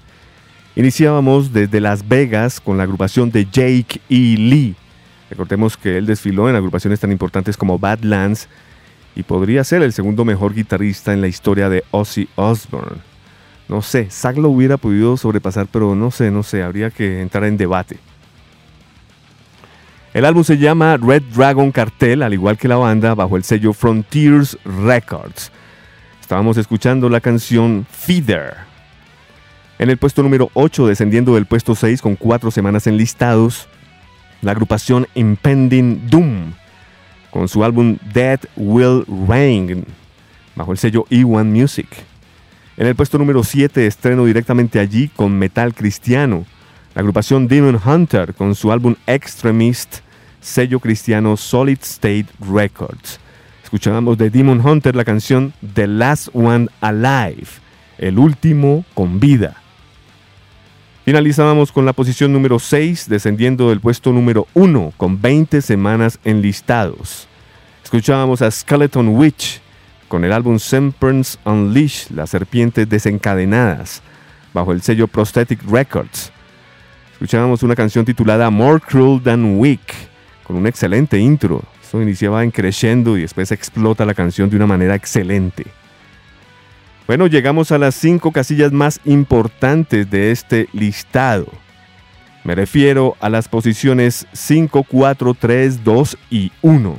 Iniciábamos desde Las Vegas con la agrupación de Jake E. Lee. Recordemos que él desfiló en agrupaciones tan importantes como Badlands y podría ser el segundo mejor guitarrista en la historia de Ozzy Osbourne. No sé, Zack lo hubiera podido sobrepasar, pero no sé, no sé, habría que entrar en debate. El álbum se llama Red Dragon Cartel, al igual que la banda, bajo el sello Frontiers Records. Estábamos escuchando la canción Feeder. En el puesto número 8, descendiendo del puesto 6 con cuatro semanas en listados, la agrupación Impending Doom, con su álbum Dead Will Rain, bajo el sello E1 Music. En el puesto número 7, estreno directamente allí con metal cristiano, la agrupación Demon Hunter con su álbum Extremist, sello cristiano Solid State Records. Escuchábamos de Demon Hunter la canción The Last One Alive, el último con vida. Finalizábamos con la posición número 6, descendiendo del puesto número 1, con 20 semanas enlistados. Escuchábamos a Skeleton Witch con el álbum Semperance Unleash, las serpientes desencadenadas, bajo el sello Prosthetic Records. Escuchábamos una canción titulada More Cruel Than Weak, con un excelente intro. Esto iniciaba en creciendo y después explota la canción de una manera excelente. Bueno, llegamos a las cinco casillas más importantes de este listado. Me refiero a las posiciones 5, 4, 3, 2 y 1.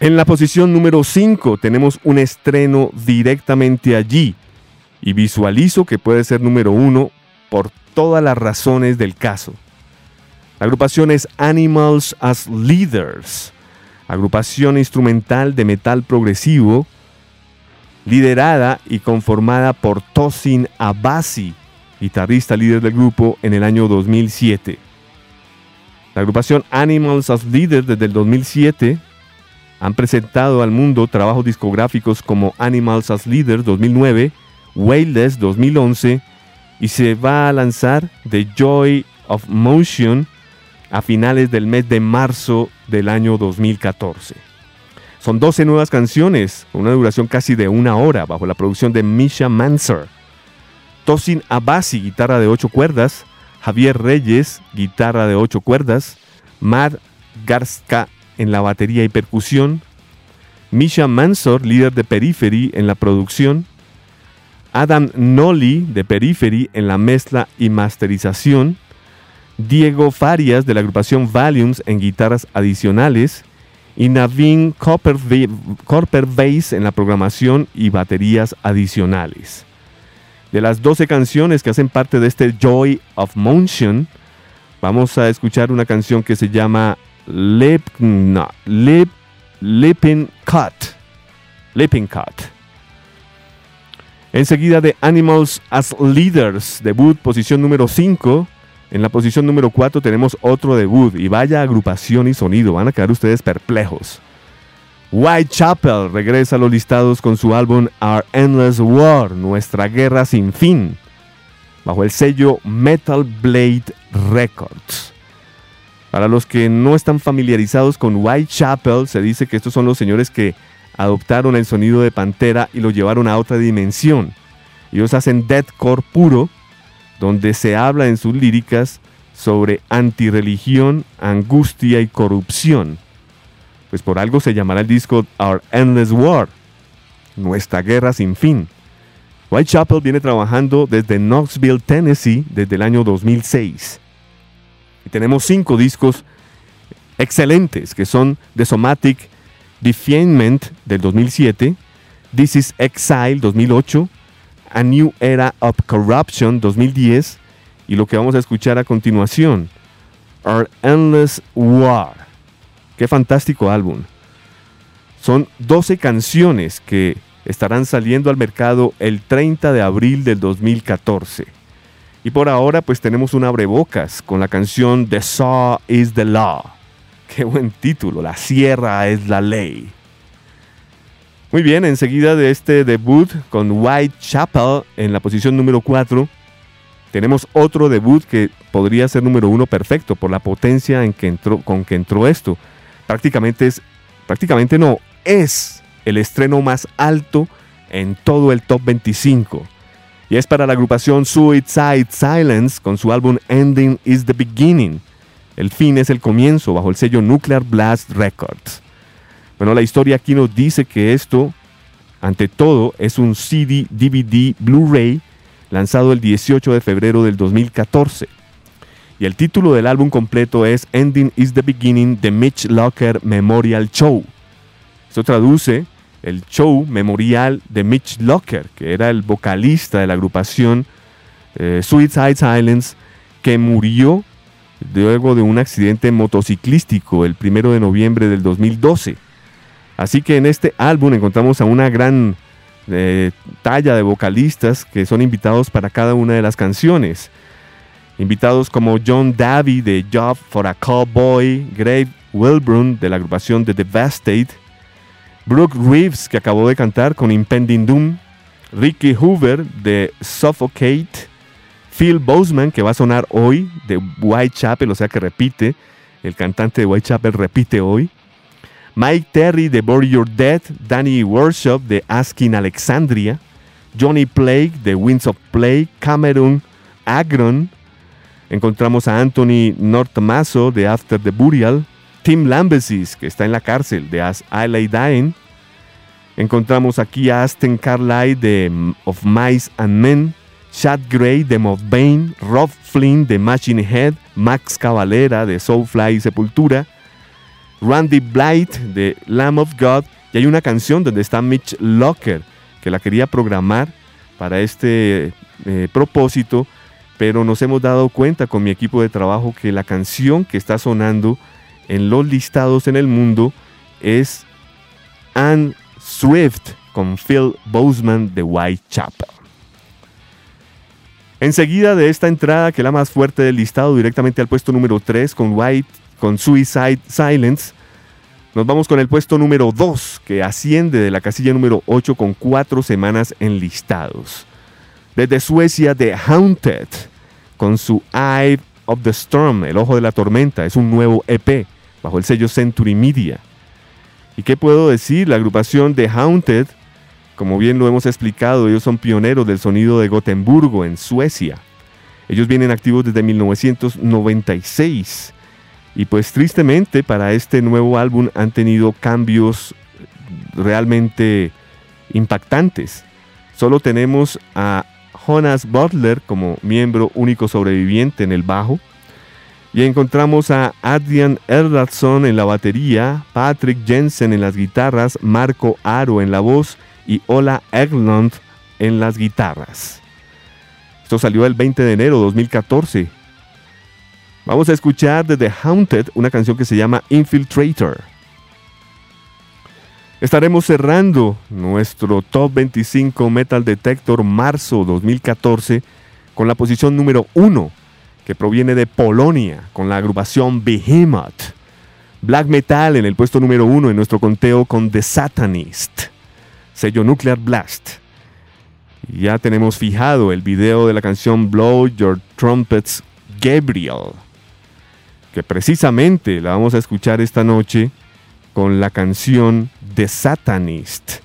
En la posición número 5 tenemos un estreno directamente allí y visualizo que puede ser número 1 por todas las razones del caso. La agrupación es Animals as Leaders, agrupación instrumental de metal progresivo, liderada y conformada por Tosin Abasi, guitarrista líder del grupo en el año 2007. La agrupación Animals as Leaders desde el 2007 han presentado al mundo trabajos discográficos como Animals as Leaders 2009, Wayless 2011 y se va a lanzar The Joy of Motion a finales del mes de marzo del año 2014. Son 12 nuevas canciones con una duración casi de una hora bajo la producción de Misha Manser. Tosin Abasi, guitarra de 8 cuerdas, Javier Reyes, guitarra de 8 cuerdas, Matt Garska en la batería y percusión, Misha Mansor, líder de Periphery en la producción, Adam Nolly de Periphery en la mezcla y masterización, Diego Farias de la agrupación Valiums en guitarras adicionales y Navin Copper, Bass en la programación y baterías adicionales. De las 12 canciones que hacen parte de este Joy of Motion, vamos a escuchar una canción que se llama Lip, Lip, Lippin Cut. Cut. Enseguida de Animals as Leaders, debut posición número 5. En la posición número 4 tenemos otro debut y vaya agrupación y sonido, van a quedar ustedes perplejos. Whitechapel regresa a los listados con su álbum Our Endless War, Nuestra Guerra Sin Fin, bajo el sello Metal Blade Records. Para los que no están familiarizados con Whitechapel, se dice que estos son los señores que adoptaron el sonido de Pantera y lo llevaron a otra dimensión. Ellos hacen deathcore puro, donde se habla en sus líricas sobre antirreligión, angustia y corrupción. Pues por algo se llamará el disco Our Endless War, Nuestra Guerra Sin Fin. Whitechapel viene trabajando desde Knoxville, Tennessee, desde el año 2006. Y tenemos cinco discos excelentes que son The Somatic, Definement del 2007, This is Exile 2008, A New Era of Corruption 2010 y lo que vamos a escuchar a continuación, Our Endless War. Qué fantástico álbum. Son 12 canciones que estarán saliendo al mercado el 30 de abril del 2014. Y por ahora pues tenemos un abrebocas con la canción The Saw is the Law. Qué buen título, La Sierra es la Ley. Muy bien, enseguida de este debut con Whitechapel en la posición número 4, tenemos otro debut que podría ser número uno perfecto por la potencia en que entró, con que entró esto. Prácticamente es, prácticamente no, es el estreno más alto en todo el top 25. Y es para la agrupación Suicide Silence con su álbum Ending is the Beginning. El fin es el comienzo bajo el sello Nuclear Blast Records. Bueno, la historia aquí nos dice que esto, ante todo, es un CD, DVD, Blu-ray lanzado el 18 de febrero del 2014. Y el título del álbum completo es Ending is the Beginning The Mitch Locker Memorial Show. Esto traduce el show memorial de Mitch Locker, que era el vocalista de la agrupación eh, Suicide Silence, que murió luego de un accidente motociclístico el 1 de noviembre del 2012. Así que en este álbum encontramos a una gran eh, talla de vocalistas que son invitados para cada una de las canciones. Invitados como John Davy de Job for a Cowboy, Grave Wilburn de la agrupación The Devastate, Brooke Reeves que acabó de cantar con Impending Doom, Ricky Hoover de Suffocate, Phil Boseman que va a sonar hoy de Whitechapel, o sea que repite, el cantante de Whitechapel repite hoy, Mike Terry de Bury Your Dead, Danny Workshop de Asking Alexandria, Johnny Plague de Winds of Play, Cameron Agron, encontramos a Anthony Nortamaso de After the Burial, Tim Lambesis, que está en la cárcel de As I Lay Dying, encontramos aquí a Aston Carlyle de Of Mice and Men, Chad Gray de Bane, Rob Flynn de Machine Head, Max Cavalera de Soulfly y Sepultura, Randy Blight de Lamb of God. Y hay una canción donde está Mitch Locker, que la quería programar para este eh, propósito, pero nos hemos dado cuenta con mi equipo de trabajo que la canción que está sonando en los listados en el mundo es Anne Swift con Phil Boseman de Whitechapel. Enseguida de esta entrada, que es la más fuerte del listado, directamente al puesto número 3 con White con Suicide Silence. Nos vamos con el puesto número 2, que asciende de la casilla número 8 con cuatro semanas en listados. Desde Suecia, The Haunted, con su Eye of the Storm, el ojo de la tormenta, es un nuevo EP bajo el sello Century Media. ¿Y qué puedo decir? La agrupación The Haunted, como bien lo hemos explicado, ellos son pioneros del sonido de Gotemburgo en Suecia. Ellos vienen activos desde 1996 y pues tristemente para este nuevo álbum han tenido cambios realmente impactantes. Solo tenemos a Jonas Butler como miembro único sobreviviente en el bajo. Y encontramos a Adrian Erlandson en la batería, Patrick Jensen en las guitarras, Marco Aro en la voz y Ola Eglund en las guitarras. Esto salió el 20 de enero de 2014 Vamos a escuchar de The Haunted una canción que se llama Infiltrator. Estaremos cerrando nuestro Top 25 Metal Detector marzo 2014 con la posición número 1 que proviene de Polonia con la agrupación Behemoth. Black Metal en el puesto número 1 en nuestro conteo con The Satanist, sello Nuclear Blast. Ya tenemos fijado el video de la canción Blow Your Trumpets Gabriel que precisamente la vamos a escuchar esta noche con la canción The Satanist,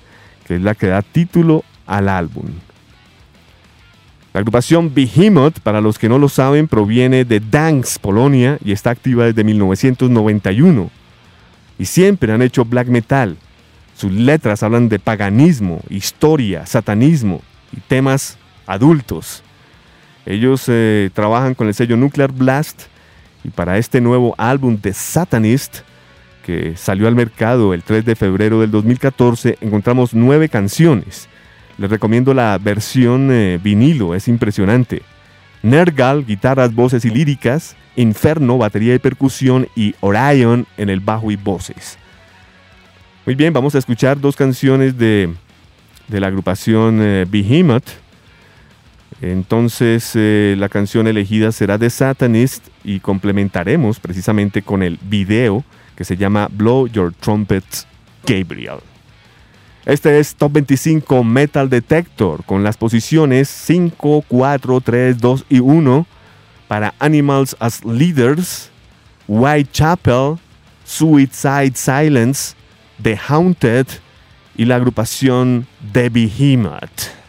que es la que da título al álbum. La agrupación Behemoth, para los que no lo saben, proviene de Danks, Polonia, y está activa desde 1991. Y siempre han hecho black metal. Sus letras hablan de paganismo, historia, satanismo y temas adultos. Ellos eh, trabajan con el sello Nuclear Blast y para este nuevo álbum de Satanist, que salió al mercado el 3 de febrero del 2014, encontramos nueve canciones. Les recomiendo la versión eh, vinilo, es impresionante. Nergal, guitarras, voces y líricas. Inferno, batería y percusión. Y Orion en el bajo y voces. Muy bien, vamos a escuchar dos canciones de, la agrupación eh, Behemoth. Entonces eh, la canción elegida será The Satanist y complementaremos precisamente con el video que se llama Blow Your Trumpets Gabriel. Este es Top 25 Metal Detector con las posiciones 5, 4, 3, 2 y 1 para Animals as Leaders, Whitechapel, Suicide Silence, The Haunted y la agrupación The Behemoth.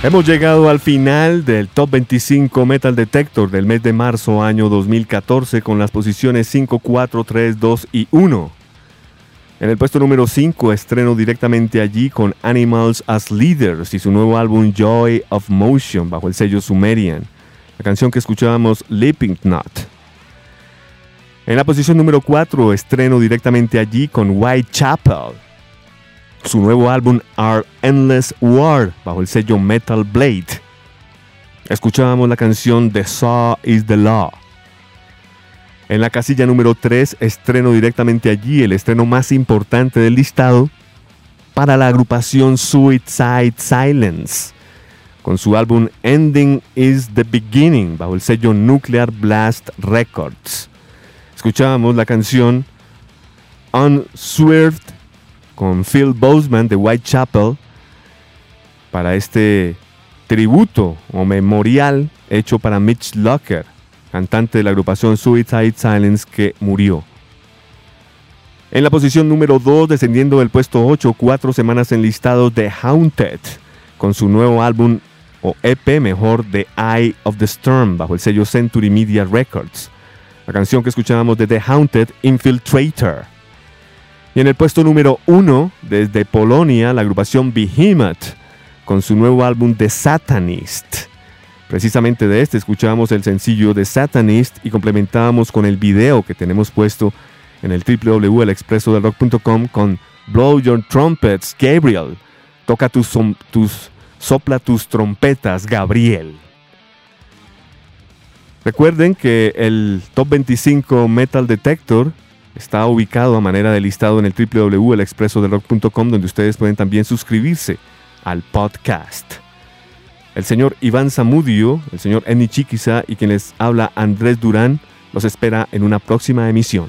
Hemos llegado al final del Top 25 Metal Detector del mes de marzo año 2014 con las posiciones 5, 4, 3, 2 y 1. En el puesto número 5 estreno directamente allí con Animals as Leaders y su nuevo álbum Joy of Motion bajo el sello Sumerian. La canción que escuchábamos Leaping Knot. En la posición número 4 estreno directamente allí con Whitechapel su nuevo álbum Our Endless War bajo el sello Metal Blade. Escuchábamos la canción The Saw is the Law. En la casilla número 3 estreno directamente allí el estreno más importante del listado para la agrupación Suicide Silence con su álbum Ending is the Beginning bajo el sello Nuclear Blast Records. Escuchábamos la canción Unswerved con Phil Boseman de Whitechapel para este tributo o memorial hecho para Mitch Locker, cantante de la agrupación Suicide Silence que murió. En la posición número 2, descendiendo del puesto 8, cuatro semanas enlistados de Haunted, con su nuevo álbum o EP mejor de Eye of the Storm bajo el sello Century Media Records. La canción que escuchábamos de The Haunted, Infiltrator. Y en el puesto número uno, desde Polonia, la agrupación Behemoth, con su nuevo álbum The Satanist. Precisamente de este escuchábamos el sencillo The Satanist y complementábamos con el video que tenemos puesto en el www.elexpresodelrock.com con Blow Your Trumpets, Gabriel. Toca tus, tus, sopla tus trompetas, Gabriel. Recuerden que el Top 25 Metal Detector está ubicado a manera de listado en el www.elexpresodelrock.com donde ustedes pueden también suscribirse al podcast. El señor Iván Zamudio, el señor Eni Chiquiza y quien les habla Andrés Durán los espera en una próxima emisión.